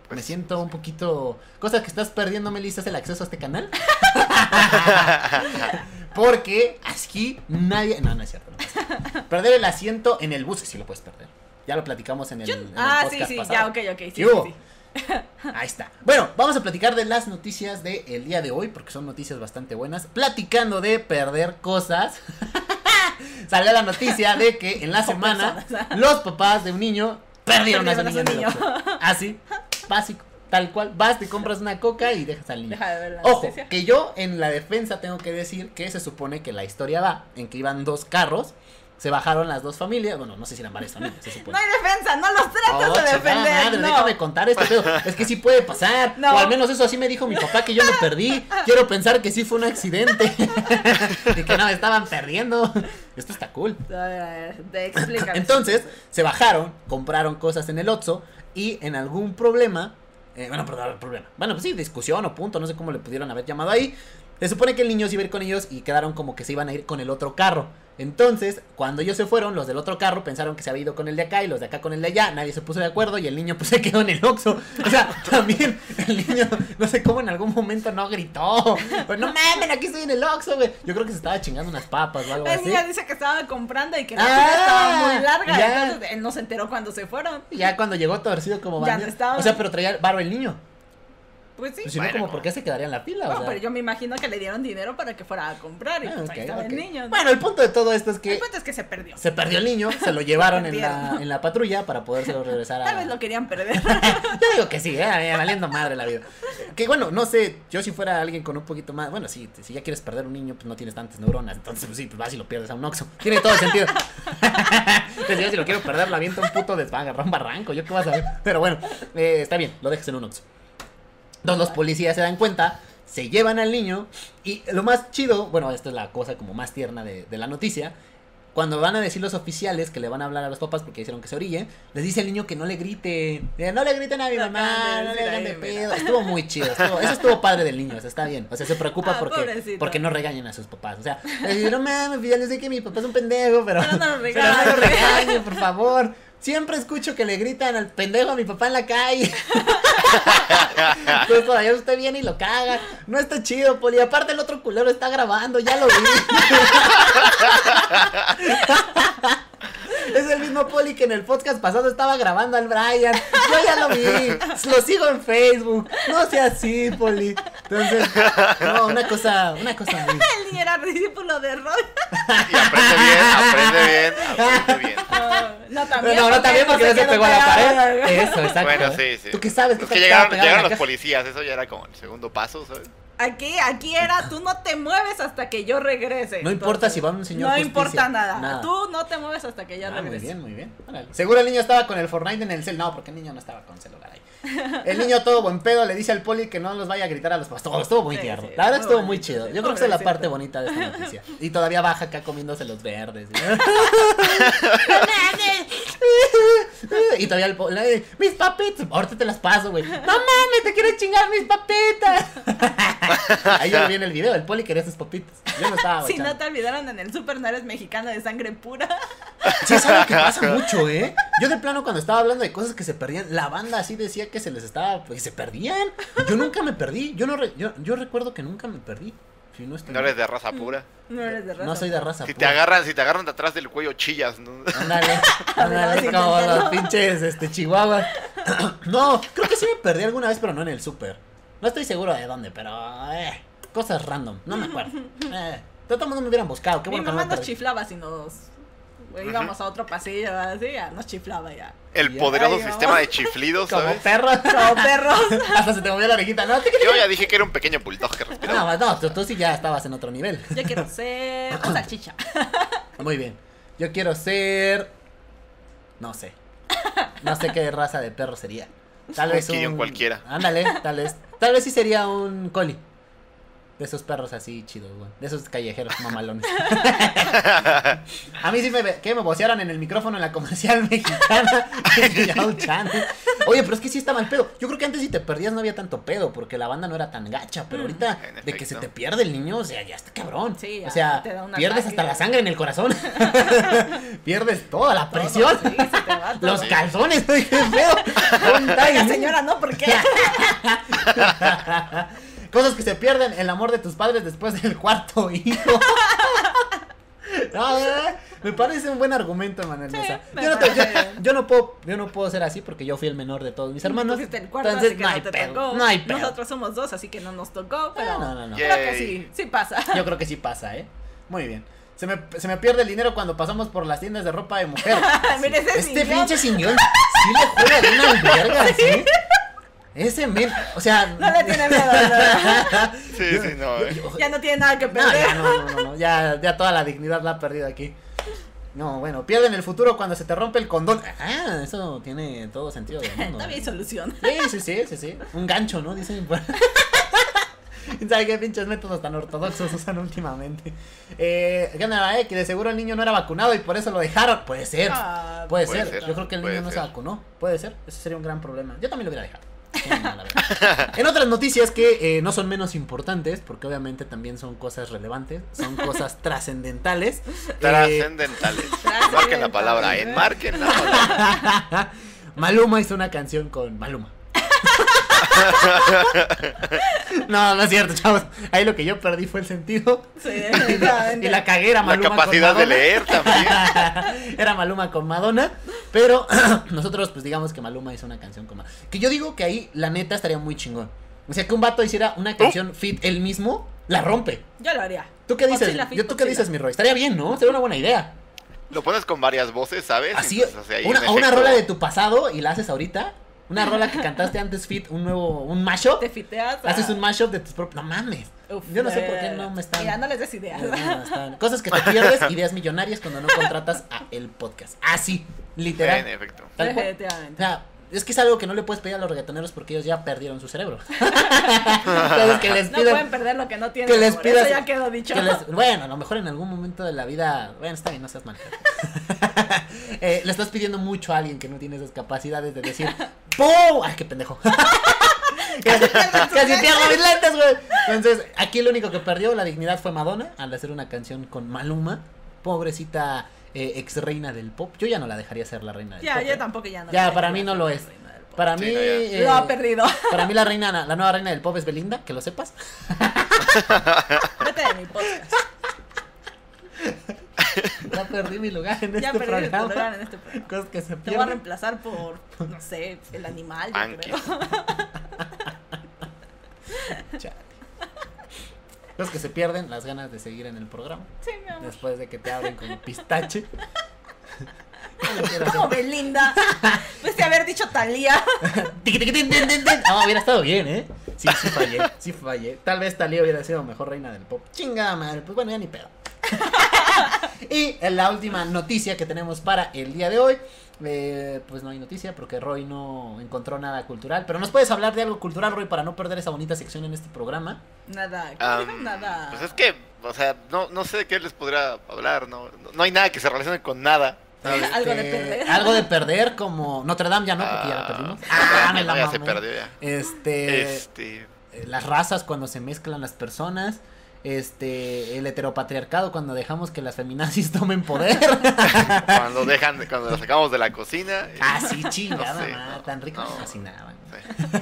Me siento un poquito. Cosa que estás perdiendo, Melissa, es el acceso a este canal. Porque aquí nadie. No, no es cierto. No. Perder el asiento en el bus, sí lo puedes perder. Ya lo platicamos en el, en el ah, sí, podcast sí, pasado. ya, ok, ok. Sí, ¿Qué hubo? sí, sí. Ahí está. Bueno, vamos a platicar de las noticias del día de hoy, porque son noticias bastante buenas. Platicando de perder cosas. Salió la noticia de que en la semana los papás de un niño perdieron, a su Perdieron niño. a su. Así, básico, tal cual. Vas, te compras una coca y dejas al niño. Deja de ver la Ojo, noticia. que yo en la defensa tengo que decir que se supone que la historia va en que iban dos carros, se bajaron las dos familias, bueno, no sé si eran varias familias, se supone. No hay defensa, no los tratas Oh, de defender. madre, no. déjame contar este pedo. Es que sí puede pasar. No. O al menos eso así me dijo mi papá que yo me perdí. Quiero pensar que sí fue un accidente. y que no me estaban perdiendo. Esto está cool. A ver, a ver, te- explícame. Entonces, se bajaron, compraron cosas en el Oxxo y en algún problema, eh, bueno, perdón, problema. Bueno, pues sí, discusión o punto, no sé cómo le pudieron haber llamado ahí. Se supone que el niño se iba a ir con ellos y quedaron como que se iban a ir con el otro carro. Entonces, cuando ellos se fueron, los del otro carro pensaron que se había ido con el de acá y los de acá con el de allá. Nadie se puso de acuerdo y el niño pues se quedó en el Oxxo. O sea, también el niño, no sé cómo en algún momento no gritó. Pero no mames, aquí estoy en el Oxxo, güey. Yo creo que se estaba chingando unas papas o algo La así. niña dice que estaba comprando y que la Ah, estaba muy larga. ya. Entonces él no se enteró cuando se fueron. Ya cuando llegó torcido como Ya baño. no estaba. O sea, pero traía barro el niño. Pues sí. Pues si no, como, ¿por qué se quedaría en la fila? O No, sea, pero yo me imagino que le dieron dinero para que fuera a comprar y ah, pues ok, ahí estaba ok. el niño. ¿no? Bueno, el punto de todo esto es que el punto es que se perdió. se perdió el niño, se lo llevaron en la, en la patrulla para podérselo regresar a... Tal vez lo querían perder. Yo digo que sí, eh, valiendo madre la vida. Que bueno, no sé, yo si fuera alguien con un poquito más, bueno, sí, si ya quieres perder un niño, pues no tienes tantas neuronas, entonces pues sí, pues vas y lo pierdes a un oxo. Tiene todo el sentido. Entonces yo si lo quiero perder, lo aviento un puto de agarrar un barranco, yo qué vas a ver. Pero bueno, eh, está bien, lo dejas en un oxo. Entonces los policías se dan cuenta, se llevan al niño y lo más chido, bueno, esta es la cosa como más tierna de, de la noticia. Cuando van a decir los oficiales que le van a hablar a los papás porque hicieron que se orille, les dice al niño que no le grite. No le griten a mi mamá, no le hagan de pedo. Estuvo muy chido. estuvo- eso estuvo padre del niño, o sea, está bien. O sea, se preocupa Ah, porque, pobrecito. porque no regañen a sus papás. O sea, no mames, ya le sé que mi papá es un pendejo, pero, Pero no lo no regañen. regañen, por favor. Siempre escucho que le gritan al pendejo a mi papá en la calle. Entonces todavía usted viene y lo caga. No está chido, Poli. Aparte el otro culero está grabando, ya lo vi. Es el mismo Poli que en el podcast pasado estaba grabando al Brian. Yo ya lo vi. Lo sigo en Facebook. No sea así, Poli. Entonces, no, una cosa, una cosa muy. El niño era discípulo de Roy. Y aprende bien, aprende bien, aprende bien. No, no, también. No, no, también porque no se pegó a la pared. Eso, exacto. Bueno, sí, sí. ¿Tú qué sabes? Es ¿Qué que llegaron, llegaron los policías, eso ya era como el segundo paso, ¿sabes? Aquí, aquí era, tú no te mueves hasta que yo regrese. No importa si va un señor No justicia, importa nada. nada. Tú no te mueves hasta que yo Ah, muy regrese. bien, muy bien. Órale. Seguro el niño estaba con el Fortnite en el cel. No, porque el niño no estaba con celular ahí. El niño todo buen pedo le dice al poli que no los vaya a gritar a los papás. Todo, estuvo muy Sí, tierno. sí, la verdad muy estuvo muy chido. sí, Yo creo que esa es la parte bonita de esta noticia. Y todavía baja acá comiéndose los verdes. y todavía el poli, "Ay, mis papitas. Ahorita te las paso, güey. No mames, te quiero chingar mis papitas. Ahí yo lo vi en el video. El poli quería sus papitas. Yo no estaba Si no te olvidaron en el super no eres mexicano de sangre pura. Sí, es algo que pasa mucho, ¿eh? Yo de plano cuando estaba hablando de cosas que se perdían, la banda así decía que se les estaba, pues se perdían. Yo nunca me perdí, yo no, re- yo, yo recuerdo que nunca me perdí. Si no, estoy No eres de raza pura. No eres de raza. no soy de raza. Si te pura. agarran, si te agarran de atrás del cuello, chillas, ¿no? Ándale, ándale, como los pinches este, chihuahuas. No, creo que sí me perdí alguna vez, pero no en el súper. No estoy seguro de dónde, pero eh, cosas random, no me acuerdo. Eh, de todo mundo me hubieran buscado, qué Mi bueno que no mamá me nos perdí. chiflaba si nos íbamos a otro pasillo, así, ya nos chiflaba ya. El Ya, poderoso sistema de chiflidos, Como ¿sabes? perro. Como perros. Hasta se te movió la orejita, ¿no? Yo ya dije que era un pequeño bulldog que respiraba. No, no, tú, tú sí ya estabas en otro nivel. Yo quiero ser una salchicha. Muy bien. Yo quiero ser. No sé. No sé qué raza de perro sería. Tal Un vez un. cualquiera. Ándale, tal vez. Tal vez sí sería un collie. De esos perros así chidos, güey. De esos callejeros mamalones. A mí sí me, ve- que me vocearon en el micrófono en la comercial mexicana. Oye, pero es que sí está mal pedo. Yo creo que antes si te perdías no había tanto pedo, porque la banda no era tan gacha. Pero ahorita, En de que se te pierde el niño, o sea, ya está cabrón. Sí, ya o sea, te da un pierdes hasta la sangre en el corazón. pierdes toda la Todo, presión. sí, se te va todo. Los calzones, qué pedo. ¿Dónde está el señora, no, ¿por qué? Cosas que se pierden, el amor de tus padres después del cuarto hijo. No, me parece un buen argumento, Manuel Sí, Yo no, te- yo- parece. yo no puedo, yo no puedo ser así porque yo fui el menor de todos mis hermanos. El cuarto, Entonces, así que no no, hay te pedo, tocó. no hay pedo. Nosotros somos dos, así que no nos tocó, pero no, no, no. creo que sí, sí pasa. Yo creo que sí pasa, ¿eh? Muy bien. Se me, se me pierde el dinero cuando pasamos por las tiendas de ropa de mujer. Mira ese este pinche señor sí le juega bien al verga, ¿sí? Ese men, o sea... No le tiene miedo, ¿verdad? Sí, sí, no. eh. Ya no tiene nada que No, perder. ya no, no, no, no, ya, ya toda la dignidad la ha perdido aquí. No, bueno, pierden el futuro cuando se te rompe el condón. Ah, eso tiene todo sentido del mundo. Todavía hay solución. Sí, sí, sí, sí, sí. Un gancho, ¿no? Dicen. por- ¿Sabe qué pinches métodos tan ortodoxos usan últimamente? Eh, ¿Qué onda, eh? Que de seguro el niño no era vacunado y por eso lo dejaron. Puede ser. Ah, Puede, Puede ser. ser, Yo creo que el niño no se vacunó. Puede ser. Eso sería un gran problema. Yo también lo hubiera dejado. En otras noticias que eh, no son menos importantes, porque obviamente también son cosas relevantes, son cosas trascendentales. eh, Trascendentales. Marquen la palabra, enmarquen la palabra. Maluma hizo una canción con Maluma. no, no es cierto, chavos. Ahí lo que yo perdí fue el sentido. Sí, y la era La Maluma con capacidad de leer también. Era Maluma con Madonna, pero nosotros pues digamos que Maluma hizo una canción con Madonna. Que yo digo que ahí la neta estaría muy chingón. O sea, que un vato hiciera una canción fit él mismo, la rompe. Yo lo haría. ¿Tú qué dices? Yo, ¿Tú qué Godzilla. dices, mi Roy? Estaría bien, ¿no? Sería una buena idea. Lo pones con varias voces, ¿sabes? Así, Entonces, una, un o una rola de tu pasado y la haces ahorita. Una rola que cantaste antes fit, un nuevo, un mashup. Te fiteas. a- Haces un mashup de tus propios. No mames. Uf, Yo no sé por qué eh, no me están. Mira, no les des ideas. No, no, están- Cosas que te pierdes, ideas millonarias cuando no contratas a el podcast. Así, literal. En efecto. Tal cual. O Definitivamente. sea, es que es algo que no le puedes pedir a los reggaetoneros porque ellos ya perdieron su cerebro. Entonces, que les No pueden perder lo que no tienen. que les por pidas- Eso ya quedó dicho. que les- bueno, a lo mejor en algún momento de la vida. Bueno, está bien, no seas mal. Eh, le estás pidiendo mucho a alguien que no tiene esas capacidades de decir ¡Pum! ¡Ay, qué pendejo! Casi casi pierdo mis lentes, güey. Entonces, aquí lo único que perdió la dignidad fue Madonna al hacer una canción con Maluma. Pobrecita eh, ex reina del pop. Yo ya no la dejaría ser la reina del Ya, pop. yo ¿eh? tampoco ya no. Ya, para mí no lo es. Para Sí, mí. no, ya. eh, Lo ha perdido. Para mí la reina, la nueva reina del pop es Belinda, que lo sepas. Vete de mi podcast. Ya perdí mi lugar en Ya este perdí programa. lugar en este programa. Cosas que se Te voy a reemplazar por, no sé, el animal, yo creo. Chale. Cosas que se pierden, las ganas de seguir en el programa. Sí, mi amor. Después de que te abren como pistache. Como. Belinda. Pues de haber dicho Talía. No, hubiera estado bien, ¿eh? Sí, sí fallé, sí fallé. Tal vez Talía hubiera sido mejor reina del pop. Chingada madre, pues bueno, ya ni pedo. y la última noticia que tenemos para el día de hoy, eh, pues no hay noticia porque Roy no encontró nada cultural. Pero nos puedes hablar de algo cultural, Roy, para no perder esa bonita sección en este programa. Nada, nada. Pues es que, o sea, no, no sé de qué les podría hablar, no, no hay nada que se relacione con nada. Algo de Este, perder. Algo de perder, como Notre Dame ya no, porque ya la perdimos. Ah, Ah, me la no, ya se perdió ya. Este. Este, eh, las razas cuando se mezclan las personas, este, el heteropatriarcado cuando dejamos que las feminazis tomen poder. cuando dejan, cuando lo sacamos de la cocina. ah, sí, chingada, No sé, no, tan rico no. me fascinaban. sí.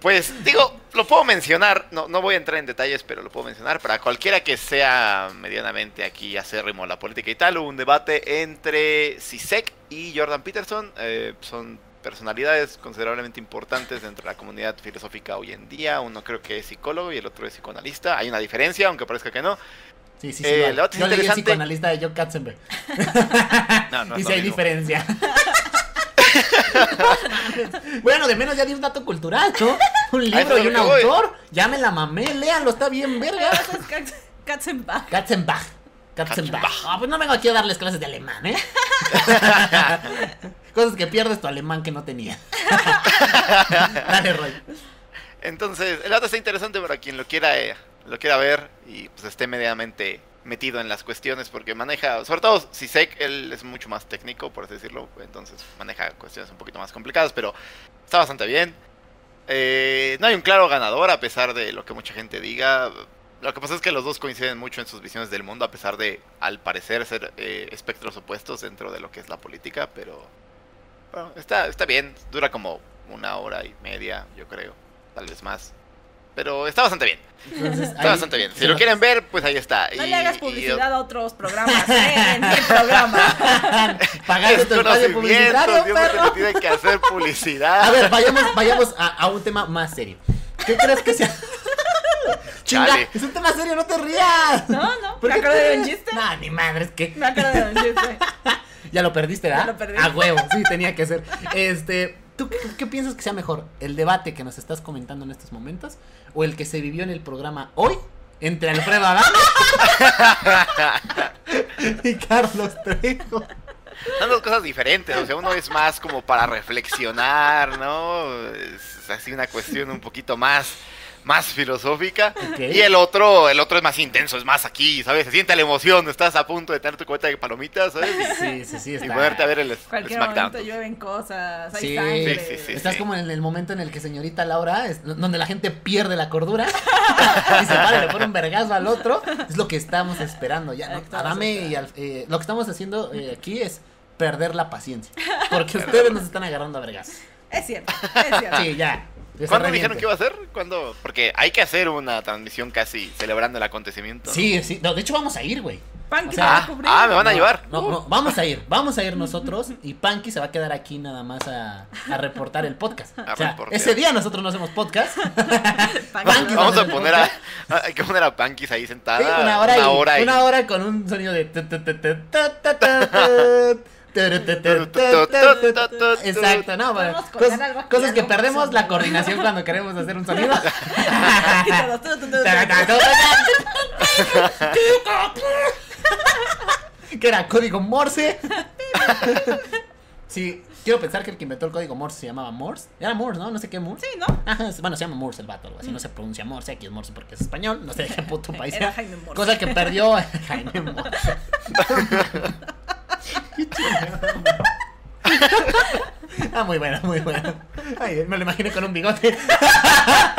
Pues digo, lo puedo mencionar, no, no voy a entrar en detalles, pero lo puedo mencionar. Para cualquiera que sea medianamente aquí acérrimo a la política y tal, hubo un debate entre Sisek y Jordan Peterson. eh, son personalidades considerablemente importantes dentro de la comunidad filosófica hoy en día. Uno creo que es psicólogo y el otro es psicoanalista. Hay una diferencia, aunque parezca que no. Sí, sí, sí. Eh, vale. otro Yo leí el interesante- psicoanalista de Joe Katzenberg. No, no es y si hay mismo. diferencia. bueno, de menos ya di un dato cultural, ¿no? Un libro es y un que voy. autor. Ya me la mamé, léanlo, está bien verga. Es. Katzenbach. Katzenbach. Katzenbach. Ah, pues no vengo aquí a darles clases de alemán, ¿eh? Cosas que pierdes tu alemán que no tenía. Dale, Roy. Entonces, el dato está interesante para quien lo quiera, eh, lo quiera ver y pues esté medianamente metido en las cuestiones porque maneja, sobre todo Sisek, él es mucho más técnico, por así decirlo, entonces maneja cuestiones un poquito más complicadas, pero está bastante bien. Eh, no hay un claro ganador a pesar de lo que mucha gente diga. Lo que pasa es que los dos coinciden mucho en sus visiones del mundo, a pesar de, al parecer, ser eh, espectros opuestos dentro de lo que es la política, pero bueno, está, está bien, dura como una hora y media, yo creo, tal vez más. Pero está bastante bien. Entonces, Está ahí bastante bien. Si lo quieren ver, pues ahí está. No Y- le hagas y- publicidad a otros programas, ¿eh? En mi programa. Pagando Es tu espacio publicitario, perro. le tienen que hacer publicidad. A ver, vayamos, vayamos a, a un tema más serio. ¿Qué crees que sea? Chinga, es un tema serio, no te rías. No, no. ¿Por Me acuerdo de un chiste. No, ni madre, es que. Me acuerdo de un chiste. Ya lo perdiste, ¿verdad? Ya lo perdí. A huevo, sí, tenía que ser. Este, ¿tú qué, qué piensas que sea mejor? ¿El debate que nos estás comentando en estos momentos? ¿O el que se vivió en el programa hoy? Entre Alfredo Adame y Carlos Trejo. Son dos cosas diferentes, o sea, uno es más como para reflexionar, ¿no? Es así una cuestión un poquito más más filosófica Ok. y el otro el otro es más intenso, es más aquí, ¿sabes? Se siente la emoción, estás a punto de tener tu cuenta de palomitas, ¿sabes? Sí, sí, sí. Y Está. ponerte a ver el, el Cualquier SmackDown. momento llueven cosas, hay Sí. sangre. Sí, sí, sí. Estás como en el momento en el que señorita Laura, es donde la gente pierde la cordura y se para y le pone un vergazo al otro, es lo que estamos esperando ya. ¿no? Adame y Alf- eh, lo que estamos haciendo eh, aquí es perder la paciencia, porque ustedes nos están agarrando a vergazos. Es cierto, es cierto. Sí, ya. ¿Cuándo reviente. dijeron que iba a ser? ¿Cuándo? Porque hay que hacer una transmisión casi celebrando el acontecimiento. ¿no? Sí, sí, no, de hecho vamos a ir, güey. Pan O sea, va a Ah, cubrir. ah, me van a llevar. No, no, vamos a ir, vamos a ir nosotros y Panky se va a quedar aquí nada más a, a reportar el podcast. A o sea, ese día nosotros no hacemos podcast. Panky Vamos va a poner a, hay que poner a Panquis ahí sentada. Sí, una hora, y, hora y- una hora con un sonido de Exacto, no, bueno, cosas, cosas que perdemos la coordinación cuando queremos hacer un sonido. que era código Morse. sí, quiero pensar que el que inventó el código Morse se llamaba Morse. Era Morse, ¿no? No sé qué Morse. Sí, ¿no? Bueno, se llama Morse el vato, así. No se pronuncia Morse, aquí es Morse porque es español. No sé de qué puto país era. Jaime Morse. Cosa que perdió Jaime Morse. Ah, muy buena, muy buena. Ay, me lo imaginé con un bigote.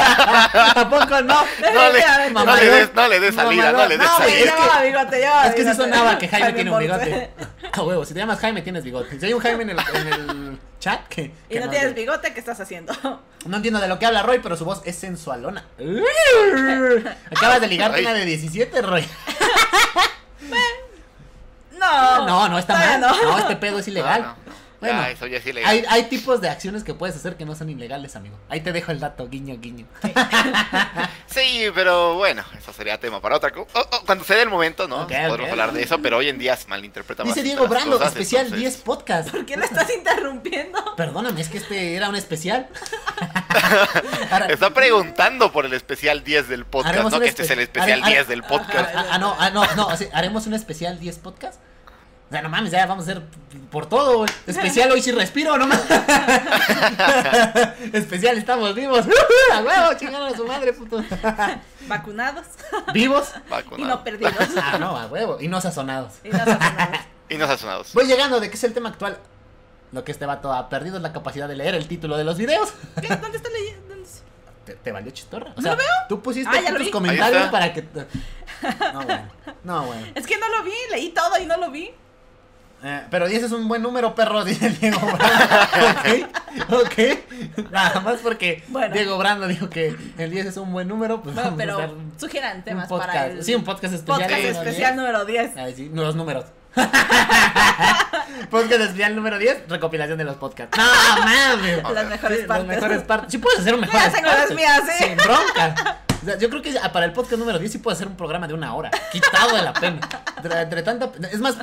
¿A poco no? No le, no le des, no le des salida, no le des No, salida. es que- bigote, llevaba Es que sí sonaba que Jaime, tiene un bigote. A huevo, si te llamas Jaime tienes bigote. Si hay un Jaime en el, en el chat que, Y no nos- tienes bigote, ¿qué estás haciendo? No entiendo de lo que habla Roy, pero su voz es sensualona. Acabas de ligarte una de 17, Roy. No. No, no está mal. No, no. este pedo es ilegal. No, no, no. Bueno, Ya, eso ya es ilegal. hay, hay tipos de acciones que puedes hacer que no son ilegales, amigo. Ahí te dejo el dato, guiño, guiño. Sí, pero bueno, eso sería tema para otra. co- oh, oh, cuando se dé el momento, ¿no? Ok, Podremos ok. hablar de eso, pero hoy en día se malinterpreta Dice Diego Brando, cosas, especial entonces- 10 podcast. ¿Por qué le estás interrumpiendo? Perdóname, es que este era un especial. Ahora, Está preguntando por el especial 10 del podcast, no que este es el especial hare- 10 del podcast. Ah, ah, no, ah, no, no, o sea, haremos un especial 10 podcast. O sea, no mames, ya vamos a hacer por todo, güey. Especial hoy sí respiro, no mames. especial estamos vivos. a huevo, chingaron a su madre, puto. Vacunados ¿Vivos? y Vacunado. no perdidos. Ah, no, a huevo. Y no sazonados. Y no sazonados. Y no sazonados. Voy llegando de qué es el tema actual. Lo que este vato ha perdido es la capacidad de leer el título de los videos. ¿Qué? ¿Dónde está leyendo? ¿Dónde está? Te, te valió chistorra. O sea, tú pusiste Ah, tus comentarios para que. No, bueno. No, bueno. Es que no lo vi, leí todo y no lo vi. Eh, pero 10 es un buen número, perro, dice Diego Brando. ok, ok. Nada más porque Bueno. Diego Brando dijo que el 10 es un buen número, pues Bueno, pero sugieran temas para el Sí, un podcast especial. podcast número especial 10. número 10. Ay, sí, los números. podcast especial número 10, recopilación de los podcasts. No, mames. Las mejores Sí, partes. Las mejores partes. Sí puedes hacer un mejor Ya tengo las mías, sí. Sin bronca. O sea, yo creo que para el podcast número 10 sí puedo hacer un programa de una hora. Quitado de la pena. Entre, entre tanta. Es más,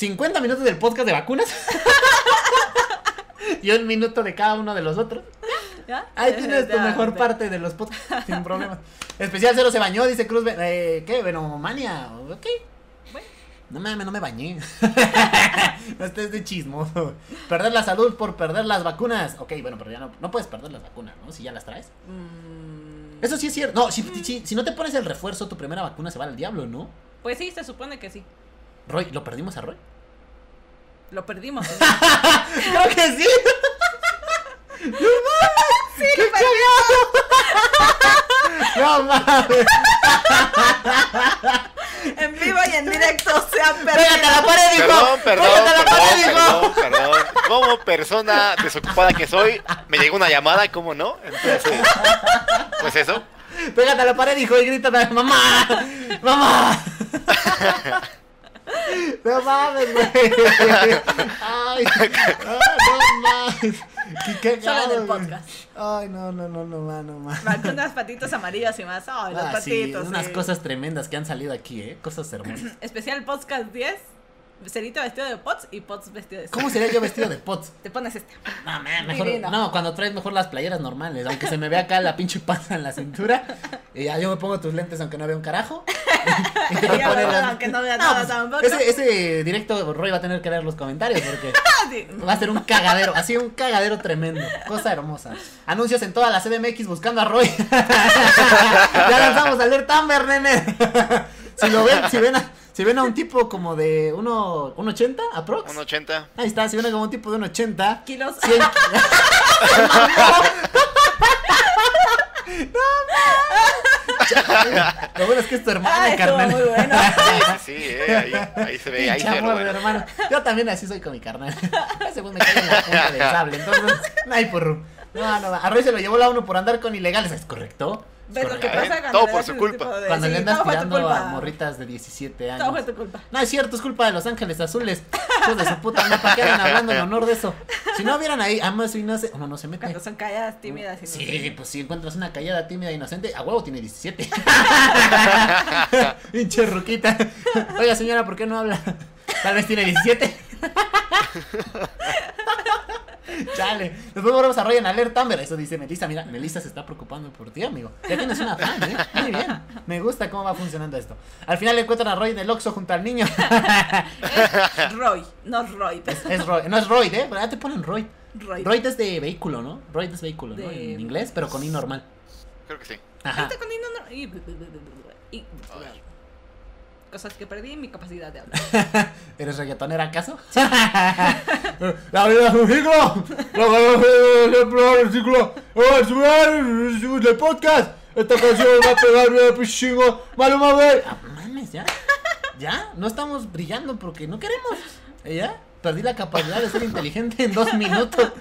50 minutos del podcast de vacunas. y un minuto de cada uno de los otros. ¿Ya? Ahí tienes tu mejor parte de los podcasts. Sin problema. Especial Cero se bañó, dice Cruz. Eh, ¿Qué? Venomania. Ok. Bueno. No mames, no me bañé. no estés de chismoso. Perder la salud por perder las vacunas. Ok, bueno, pero ya no, no puedes perder las vacunas, ¿no? Si ya las traes. Mm, Eso sí es cierto. No, si, si, si no te pones el refuerzo, tu primera vacuna se va al diablo, ¿no? Pues sí, se supone que sí. Roy, ¿lo perdimos a Roy? Lo perdimos. ¿sí? Creo que sí. sí, lo No mames. En vivo y en directo se han Pégate a la perdido. pared, hijo. Perdón, perdón, Pégate a la perdón, pared, hijo. perdón, perdón. Como persona desocupada que soy, me llegó una llamada, ¿cómo no? Entonces, pues eso. Pégate a la pared, hijo, y grita, mamá, mamá. No mames, güey. Ay, no mames. Qué Solo en cagado, el podcast. Ay, no, no, no, no, no, ma. Va con unas patitos amarillas y más. Ay, los Ah, sí, patitos. unas sí. cosas tremendas que han salido aquí, ¿eh? Cosas hermosas. Especial podcast 10. Cerito vestido de Pots y Pots vestido de ¿Cómo sería yo vestido de pots? Te pones este. No, man, mejor, Divino. no, cuando traes mejor las playeras normales, aunque se me vea acá la pinche panza en la cintura, y ya yo me pongo tus lentes aunque no vea un carajo. Aunque no vea No, nada pues, tampoco. Ese, ese directo Roy va a tener que leer los comentarios porque Ah, sí. va a ser un cagadero, así un cagadero tremendo, cosa hermosa. Anuncios en toda la CDMX buscando a Roy. ya lanzamos a leer Tamber, nene. si lo ven, si ven a, si ven a un tipo como de uno, un 80 aprox. Un 80. Ahí está, si ven a como un tipo de un 80 Kilos. 100 Lo bueno es que es tu hermana, Ay, estuvo carnal. muy bueno. Sí, sí, sí, eh, ahí, ahí se ve, ahí se ve bueno. hermano. Yo también así soy con mi carnal. Ese güey me cae en la punta del sable. Entonces, no hay porru. No, no, a Roy se lo llevó la uno por andar con ilegales. ¿Es correcto? Es ¿Ves lo que correcto. pasa ¿eh? cuando Todo por su culpa. de- Cuando sí, le andas tirando a morritas de 17 Todo fue años. tu culpa. No, es cierto, es culpa de Los Ángeles Azules. Hijos de su puta madre, ¿para qué andan hablando en honor de eso? Si no vieran ahí, amas y no se, uno no se mete. Cuando son calladas, tímidas y no Sí, pues si encuentras una callada tímida e inocente, a huevo tiene 17. Pinche ruquita. Oiga, señora, ¿por qué no habla? Tal vez tiene 17. Chale. Después volvemos a Ryan Alert Amber. Eso dice Melissa. Mira, Melissa se está preocupando por ti, amigo. Ya tienes una fan, ¿eh? Muy bien. Me gusta cómo va funcionando esto. Al final le encuentran a Roy del Oxxo junto al niño. Es Roy, no Roy. es, es Roy. No es Roy, ¿eh? Pero ya te ponen Roy. Roy. Roy es de vehículo, ¿no? Roy es vehículo, ¿no? De- En inglés, pero con I normal. Creo que sí. Ajá. y- y- Cosas que perdí mi capacidad de hablar. ¿Eres reggaetonera acaso? La vida es un ciclo. La vida es un ciclo. ¡Oh, subir el podcast! Esta canción va a pegar bien pichingo. Maluma, güey. Ah, mames, ya. Ya, no estamos brillando porque no queremos. ¿Eh, ¿Ya? Perdí la capacidad de ser inteligente en dos minutos.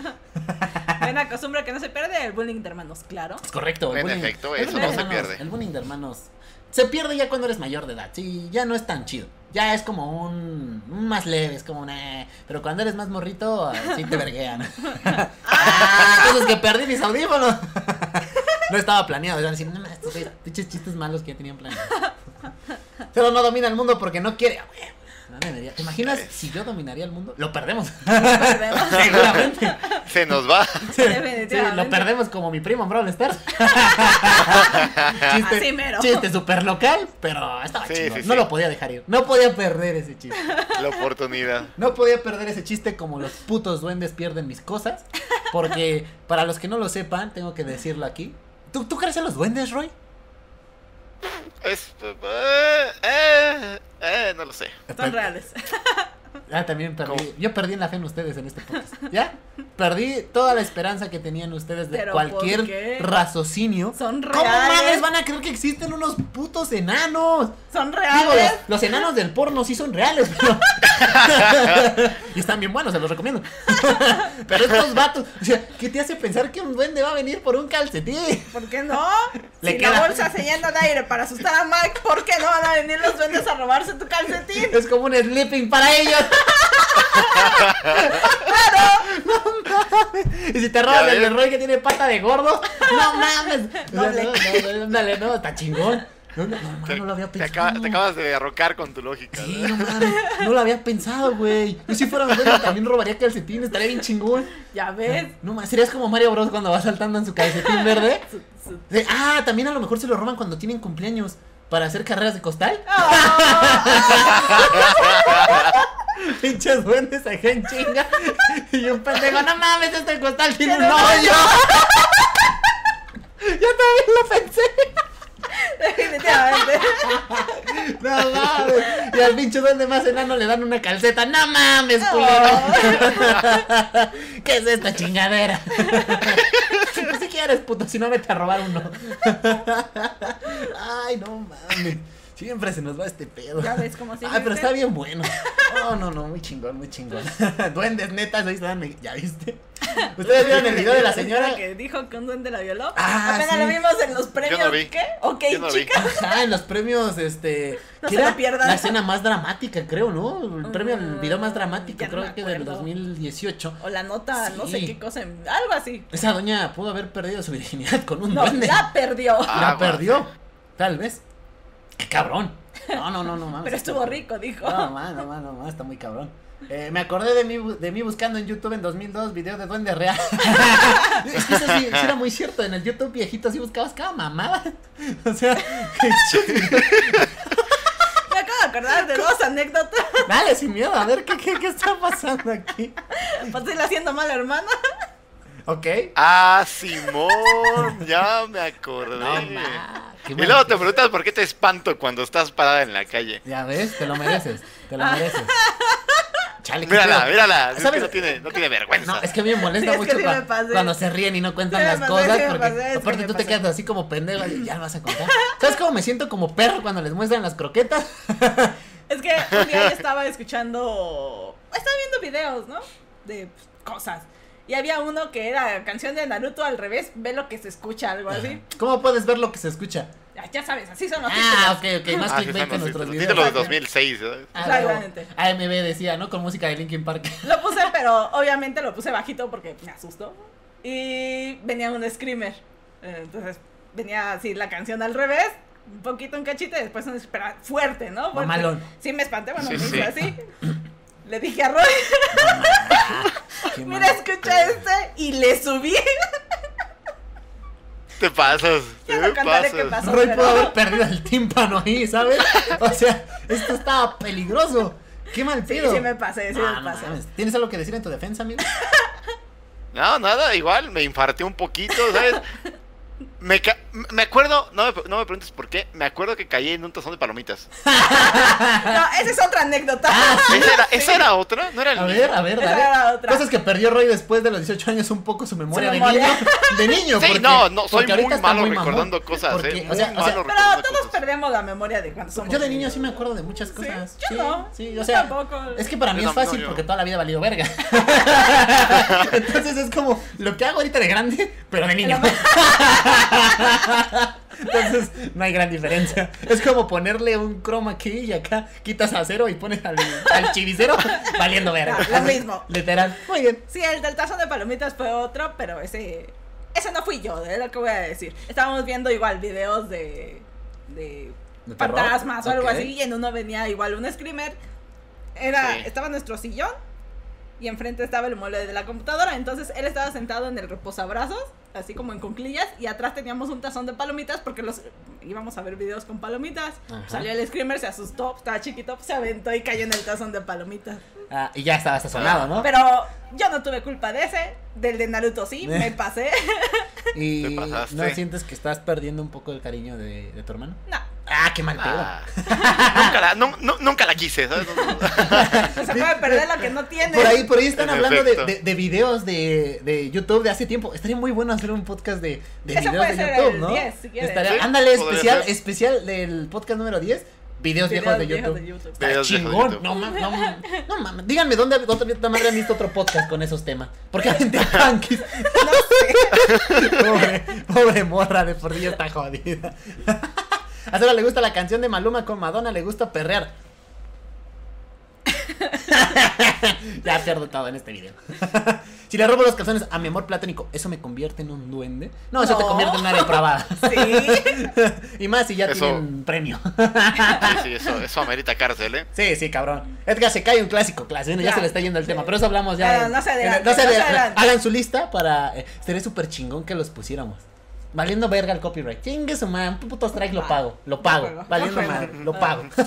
Una costumbre que no se pierde, el bullying de hermanos, claro. Es correcto. el En bullying- efecto, el eso no se hermanos- pierde. El bullying de hermanos se pierde ya cuando eres mayor de edad. Sí, ya no es tan chido. Ya es como un, un más leve, es como una... Pero cuando eres más morrito, ah, sí te verguean. ah, entonces que perdí mis audífonos. no estaba planeado. Iban a decir, no estos chistes malos que ya tenían planeado. Pero no domina el mundo porque no quiere. ¿Te imaginas si yo dominaría el mundo? Lo perdemos. Perdemos. Seguramente. Se nos va. Sí, lo perdemos como mi primo en Brawl Stars. Así chiste, mero. chiste super local, pero estaba Sí, chido. sí, no sí. lo podía dejar ir. No podía perder ese chiste. La oportunidad. No podía perder ese chiste como los putos duendes pierden mis cosas. Porque para los que no lo sepan, tengo que decirlo aquí. ¿Tú, ¿tú crees en los duendes, Roy? Es. Eh, eh, eh, no lo sé. Son reales. Ah, también perdí. ¿Cómo? Yo perdí en la fe en ustedes en este podcast. ¿Ya? Perdí toda la esperanza que tenían ustedes de ¿Pero por cualquier raciocinio. Son ¿Cómo reales. mames van a creer que existen unos putos enanos? Son Digo, reales. los, los enanos del porno sí son reales, pero. y están bien buenos, se los recomiendo. pero estos vatos, o sea, ¿qué te hace pensar que un duende va a venir por un calcetín? ¿Por qué no? Le si queda- la bolsa se llena de aire para asustar a Mike, ¿por qué no van a venir los duendes a robarse tu calcetín? Es como un sleeping para ellos. No mames. Y si te robas Ya el. Roy que tiene pata de gordo, no mames. Doble. No, no, no, ándale, no, está chingón. No, no, no, Te, no lo había te pensado. acaba- te acabas de arrocar con tu lógica. Sí, ¿verdad? no mames, no lo había pensado, güey. Yo si fuera duende también robaría calcetines, estaría bien chingón. Ya ves. No mames, serías como Mario Bros cuando va saltando en su calcetín verde. Su- su- De- ah, también a lo mejor se lo roban cuando tienen cumpleaños para hacer carreras de costal. Pinches duendes acá en chinga. Y un pendejo, no mames, este costal tiene un no, hoyo. Yo también lo pensé. Definitivamente. No mames. Y al pinche duende más enano le dan una calceta. No mames, culero. ¿Qué es esta chingadera? Si quieres, puto, si no vete a robar uno. Ay, no mames. Siempre se nos va este pedo. Ya ves cómo se Ah, pero está bien bueno. No, no, no, muy chingón, muy chingón. Duendes netas, ahí están, ¿ya viste? ¿Ustedes vieron el video de la señora? que dijo que un duende la violó. Ah, Apenas sí. lo vimos en los premios. no vi. ¿Qué? Ok, Yo no vi. chicas. Ajá, en los premios, este. No que se era lo pierdan. La escena más dramática, creo, ¿no? El premio al video más dramático, no creo que del acuerdo. 2018. O la nota, no sé qué cosa. Algo así. Esa doña pudo haber perdido su virginidad con un No, duende. la perdió. Ah, la perdió. Tal vez. Qué cabrón. No, no, no, no mames. Pero está- estuvo rico, dijo. No, man, no, man, no, man, está muy cabrón. Eh, me acordé de mí, de mí buscando en YouTube en 2002 videos de Duende Real. es que eso sí, sí era muy cierto. En el YouTube viejito sí buscabas cada mamada. O sea, Me acabo de acordar de dos anécdotas. dale sin miedo, a ver qué, qué, qué está pasando aquí. Pues estoy haciendo mal, hermana. Ok. Ah, Simón, ya me acordé. No, ma, qué y luego te preguntas por qué te espanto cuando estás parada en la calle. Ya ves, te lo mereces, te lo mereces. Chale, Mírala, pedo. mírala. Es que ¿Sabes? no tiene, no tiene vergüenza. No, es que a mí me molesta Sí, es mucho sí me cuando se ríen y no cuentan Sí las pasé, cosas, porque pasé, aparte tú te quedas así como pendejo y ya lo vas a contar. ¿Sabes cómo me siento como perro cuando les muestran las croquetas? Es que un día yo estaba escuchando. Estaba viendo videos, ¿no? De pues, cosas. Y había uno que era canción de Naruto al revés, ve lo que se escucha, algo así. ¿Cómo puedes ver lo que se escucha? Ya, ya sabes, así son los Ah, títulos. ok, ok, más Ah, clickbait que nuestros títulos. videos. Títulos de Exacto. 2006. ¿sabes? Ah, Exactamente. AMB decía, ¿no? Con música de Linkin Park. Lo puse, pero obviamente lo puse bajito porque me asustó. Y venía un screamer. Entonces venía así la canción al revés, un poquito un cachito y después un espera fuerte, ¿no? Fuerte. Mamalón. Sí, me espanté, bueno, Sí, me sí. así. Le dije a Roy, mira, mal. escucha este. Y le subí. Te pasas. Ya te pasas. qué pasó. Roy pero- pudo haber perdido el tímpano ahí, ¿sabes? O sea, esto estaba peligroso. Qué mal Sí, pedo. sí me pasé, sí Ah, me pasé. ¿Tienes algo que decir en tu defensa, amigo? No, nada, igual, me infarté un poquito, ¿sabes? Me, ca- me acuerdo, no me, no me preguntes por qué, me acuerdo que caí en un tazón de palomitas. No, esa es otra anécdota. ¿Esa era, esa era otra? ¿No era el A ver, a ver, Esa dale. era otra. Cosas que perdió Roy después de los 18 años, un poco su memoria, memoria. de niño. De niño, Sí, porque- no, no, soy muy malo muy mamón. recordando cosas, Porque, eh. o Muy sea, o sea, malo Pero todos cosas. perdemos la memoria de cuando somos Yo de niño sí me acuerdo de muchas cosas. yo sí, no. Sí, Yo o sea, tampoco. es que para mí Yo es fácil porque toda la vida ha valido verga. Entonces es como lo que hago ahorita de grande, pero de niño. Entonces no hay gran diferencia. Es como ponerle un chroma key y acá quitas a cero y pones al, al chivicero valiendo verga. Lo mismo. Literal. Muy bien. Sí, el del tazo de palomitas fue otro, pero ese. Ese no fui yo, es lo que voy a decir. Estábamos viendo igual videos de. de ¿De terror? fantasmas o algo así, y en uno venía igual un screamer. Era, Sí. Estaba nuestro sillón y enfrente estaba el mueble de la computadora. Entonces él estaba sentado en el reposabrazos, así como en cunclillas, y atrás teníamos un tazón de palomitas porque los íbamos a ver videos con palomitas. Ajá. Salió el screamer, se asustó, estaba chiquito, se aventó y cayó en el tazón de palomitas. Ah, y ya estaba sazonado, ¿no? Pero yo no tuve culpa de ese, del de Naruto sí, me pasé. y no sientes que estás perdiendo un poco el cariño de, de tu hermano. no, Ah, qué mal pedo. Ah, nunca, la, nu- nu- nunca la quise, ¿sabes? se puede perder lo que no tiene. Por ahí, por ahí están En hablando de, efecto. de, de videos de, de YouTube de hace tiempo. Estaría muy bueno hacer un podcast de, de Eso videos puede de ser YouTube, el ¿no? 10, si. Estaría- Sí, ándale, especial, ser. especial del podcast número 10. Videos, Videos viejos de viejos YouTube. de YouTube. Estaría Videos viejos de chingón. YouTube. No mames, no mames. No mames. Díganme dónde, otra madre han visto otro podcast con esos temas. Porque gente tanquis. No sé. Pobre, pobre morra de por ya está jodida. A Sara le gusta la canción de Maluma con Madonna, le gusta perrear. ya pierdo todo en este video. si le robo los calzones a mi amor platónico, ¿eso me convierte en un duende? No, eso te convierte en una depravada. Sí. y más si ya Eso- tienen premio. Sí, sí, eso, eso amerita cárcel, ¿eh? sí, sí, cabrón. Edgar se cae un clásico, clásico. Bueno, ya Ya. se le está yendo el tema, pero eso hablamos ya. No, en- no se adelante, no se no se adelante. adelante. Hagan su lista para. eh, sería súper chingón que los pusiéramos. Valiendo verga el copyright. Chingue su madre, un puto strike lo pago. Lo pago. Valiendo madre, lo pago.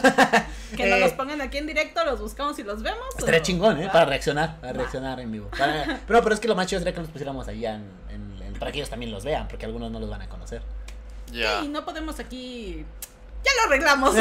Que nos Eh, los pongan aquí en directo, los buscamos y los vemos. Estaría o- chingón, ¿eh? ¿Va? Para reaccionar, para reaccionar en vivo. Para- pero, pero es que lo más chido sería que nos pusiéramos allá en, en- en- para que ellos también los vean, porque algunos no los van a conocer. Ya. Sí, no podemos aquí. Ya lo arreglamos.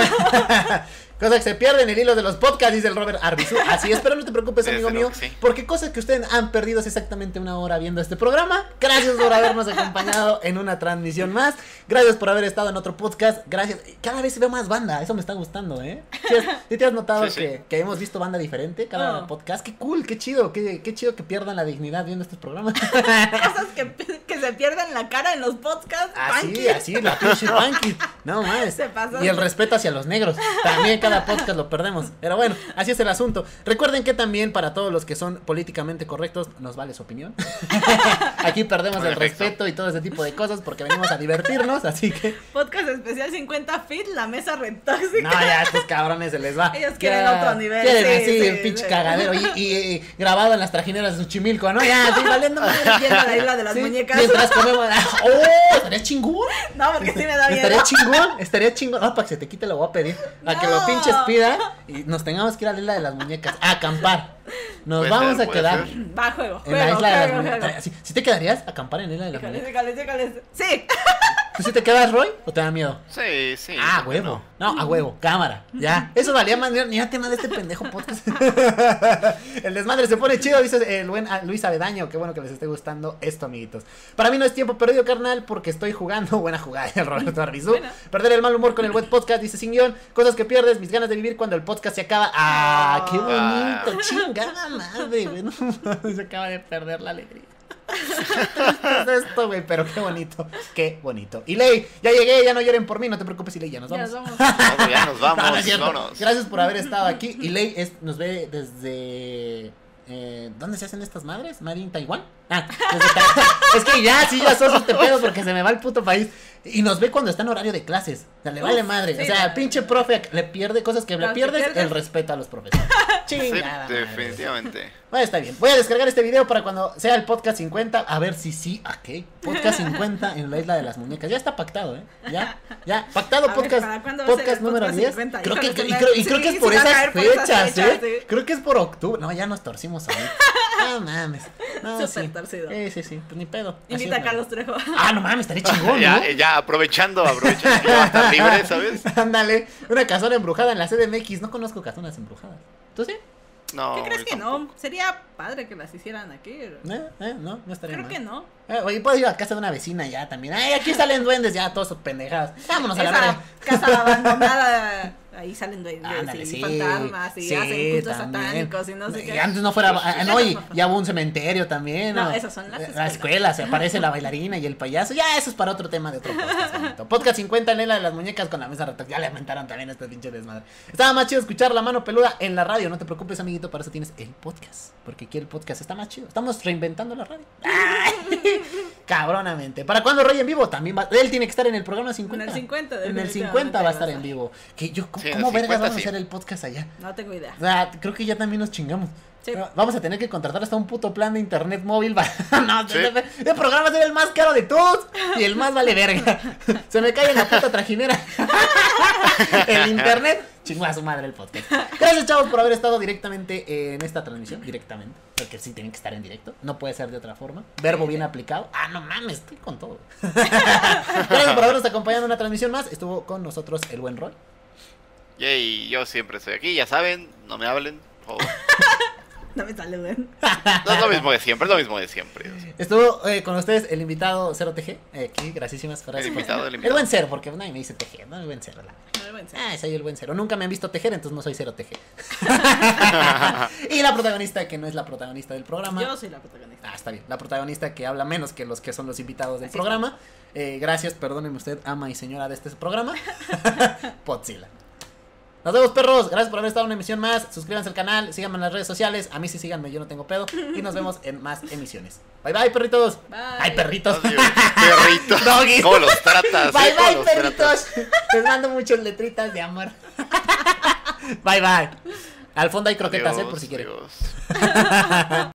Cosas que se pierden en el hilo de los podcasts, dice el Robert Arbizu. Así es, pero no te preocupes, amigo mío, sí. porque cosas que ustedes han perdido es exactamente una hora viendo este programa. Gracias por habernos acompañado en una transmisión más. Gracias por haber estado en otro podcast. Gracias. Cada vez veo más banda, eso me está gustando, ¿eh? ¿Sí, has- sí te has notado Sí, sí. Que, que hemos visto banda diferente cada Oh. podcast? Qué cool, qué chido, qué, qué chido que pierdan la dignidad viendo estos programas. Cosas que, que se pierden la cara en los podcasts. Así, Punky. así, la pinche punky. No más. Se pasó. Y el respeto hacia los negros. También cada podcast lo perdemos. Pero bueno, así es el asunto. Recuerden que también para todos los que son políticamente correctos, nos vale su opinión. Aquí perdemos el respeto y todo ese tipo de cosas porque venimos a divertirnos. Así que, Podcast especial 50 feet, la mesa retóxica. no, ya a estos cabrones se les va. Ellos quieren Ya, otro nivel, Quieren sí, así, sí, el pinche sí. cagadero. Y, y- y grabado en las trajineras de Xochimilco, ¿no? Ya, así valiendo madre. Viendo la isla de las Sí, muñecas. Mientras comemos. ¡Oh! ¿Estaría chingón? No, porque sí me da miedo. Estaría chingón, estaría chingón. Ah, para que se te quite lo voy a pedir. A que lo No. Y nos tengamos que ir a la isla de las muñecas. A acampar. Nos Puede vamos ser, a quedar ser. Va, juego. en la juego, isla de las. ¿Sí, sí te quedarías a acampar en la isla de las. Sí. ¿Tú sí te quedas, Roy? ¿O te da miedo? Sí, sí. Ah, ¿por qué huevo. No, a huevo, cámara. Ya. Eso valía más. Ni a tema de este pendejo podcast. el desmadre se pone chido, dice el buen Luis Avedaño. Qué bueno que les esté gustando esto, amiguitos. Para mí no es tiempo perdido, carnal, porque estoy jugando. Buena jugada, el Roberto Arbizú. Buena. Perder el mal humor con el web podcast, dice sin guion. Cosas que pierdes, mis ganas de vivir cuando el podcast se acaba. ¡Ah, qué Ah. bonito! Chingada madre, güey. No se acaba de perder la alegría. es esto, güey, pero qué bonito, qué bonito. Y Ley, ya llegué, ya no lloren por mí, no te preocupes, Ley, ya nos Ya vamos. no? Ya nos No, no vamos. vámonos. Gracias por haber estado aquí. Y Ley es, nos ve desde. Eh, ¿Dónde se hacen estas madres? ¿Made in Taiwán? Ah, desde Ta- es que ya, sí, ya sos este pedo porque se me va el puto país. Y nos ve cuando está en horario de clases. O sea, le vale Uf, madre. sí, o sea, pinche profe le pierde cosas que le pierdes, pierdes. el respeto a los profesores. Chingada. definitivamente. Bueno, está bien. Voy a descargar este video para cuando sea el podcast 50. A ver si sí. ¿A qué? Podcast 50 en la isla de las muñecas. Ya está pactado, ¿eh? Ya, ya. Pactado A ver, podcast. ¿para cuándo va a ser podcast número podcast 10. 50? Creo que, y creo, y creo que es por esas caer por esas fechas, fechas, ¿eh? sí. Creo que es por octubre. No, ya nos torcimos ahí. No mames. No, Súper sí. torcido. Sí, sí, sí. Pues ni pedo. Invita a Carlos Trejo. Ah, no mames, estaría chingón, ¿no? ya, ya, aprovechando, aprovechando que va a estar libre, ¿sabes? Ándale, una casona embrujada en la CDMX. No conozco casonas embrujadas. ¿Tú sí? No. ¿Qué crees que tampoco. no? Sería padre que las hicieran aquí. ¿Eh? ¿Eh? No, no estaría Creo mal. que no. Eh, oye, puedo ir a casa de una vecina ya también. Ay, aquí salen duendes ya, todos sus pendejadas. Vámonos a la verga. casa abandonada. Ahí salen duendes Ándale, y sí, fantasmas y hacen cultos también. satánicos y no sé Y qué. antes no fuera. ah, no, y ya hubo un cementerio también. No, esas son las escuelas. La escuela, se aparece la bailarina y el payaso. Ya, eso es para otro tema de otro podcast. Podcast 50, Lela de las muñecas con la mesa rota. Ya le aumentaron también a este pinche desmadre. Estaba más chido escuchar la mano peluda en la radio. No te preocupes, amiguito, para eso tienes el podcast. Porque aquí el podcast está más chido. Estamos reinventando la radio. Ay, Cabronamente. ¿Para cuándo Roy en vivo? También va. Él tiene que estar en el programa 50. En el 50, En el definitivamente 50 va a estar en vivo. Que yo, ¿Cómo, Sí, cómo vergas 50 vamos a hacer el podcast allá? No tengo idea. O sea, creo que ya también nos chingamos. Sí. Vamos a tener que contratar hasta un puto plan de internet móvil. no, Sí. el programa va a ser el más caro de todos y el más vale verga. Se me cae en la puta trajinera. el internet. Chingó a su madre el podcast. Gracias, chavos, por haber estado directamente en esta transmisión. Directamente. Porque sí tienen que estar en directo. No puede ser de otra forma. Verbo bien aplicado. Ah, no mames, estoy con todo. Gracias por habernos acompañado en una transmisión más. Estuvo con nosotros el buen Roy. Yay, yo siempre estoy aquí, ya saben, no me hablen. por favor. No me saluden. No es lo mismo de siempre, es lo mismo de siempre. Estuvo eh, con ustedes el invitado 0TG. Eh, aquí, gracias por El invitado, el El invitado. buen cero, porque nadie me dice tejer, no el buen cero. la- Bueno, sí. Ah, soy el buen cero. Nunca me han visto tejer, entonces no soy cero TG. y la protagonista, que no es la protagonista del programa. Yo soy la protagonista. Ah, está bien. La protagonista que habla menos que los que son los invitados del Así programa. Eh, gracias, perdóneme usted, ama y señora de este programa. Potzilla. Nos vemos, perros. Gracias por haber estado en una emisión más. Suscríbanse al canal, síganme en las redes sociales. A mí sí síganme, yo no tengo pedo. Y nos vemos en más emisiones. Bye bye, perritos. Bye. Ay, perritos. Adiós, perritos. Doggy. ¿Cómo los tratas? Bye eh? ¿Cómo bye, los tratas? perritos. Les mando muchas letritas de amor. Bye bye. Al fondo hay croquetas, eh, por si quieren.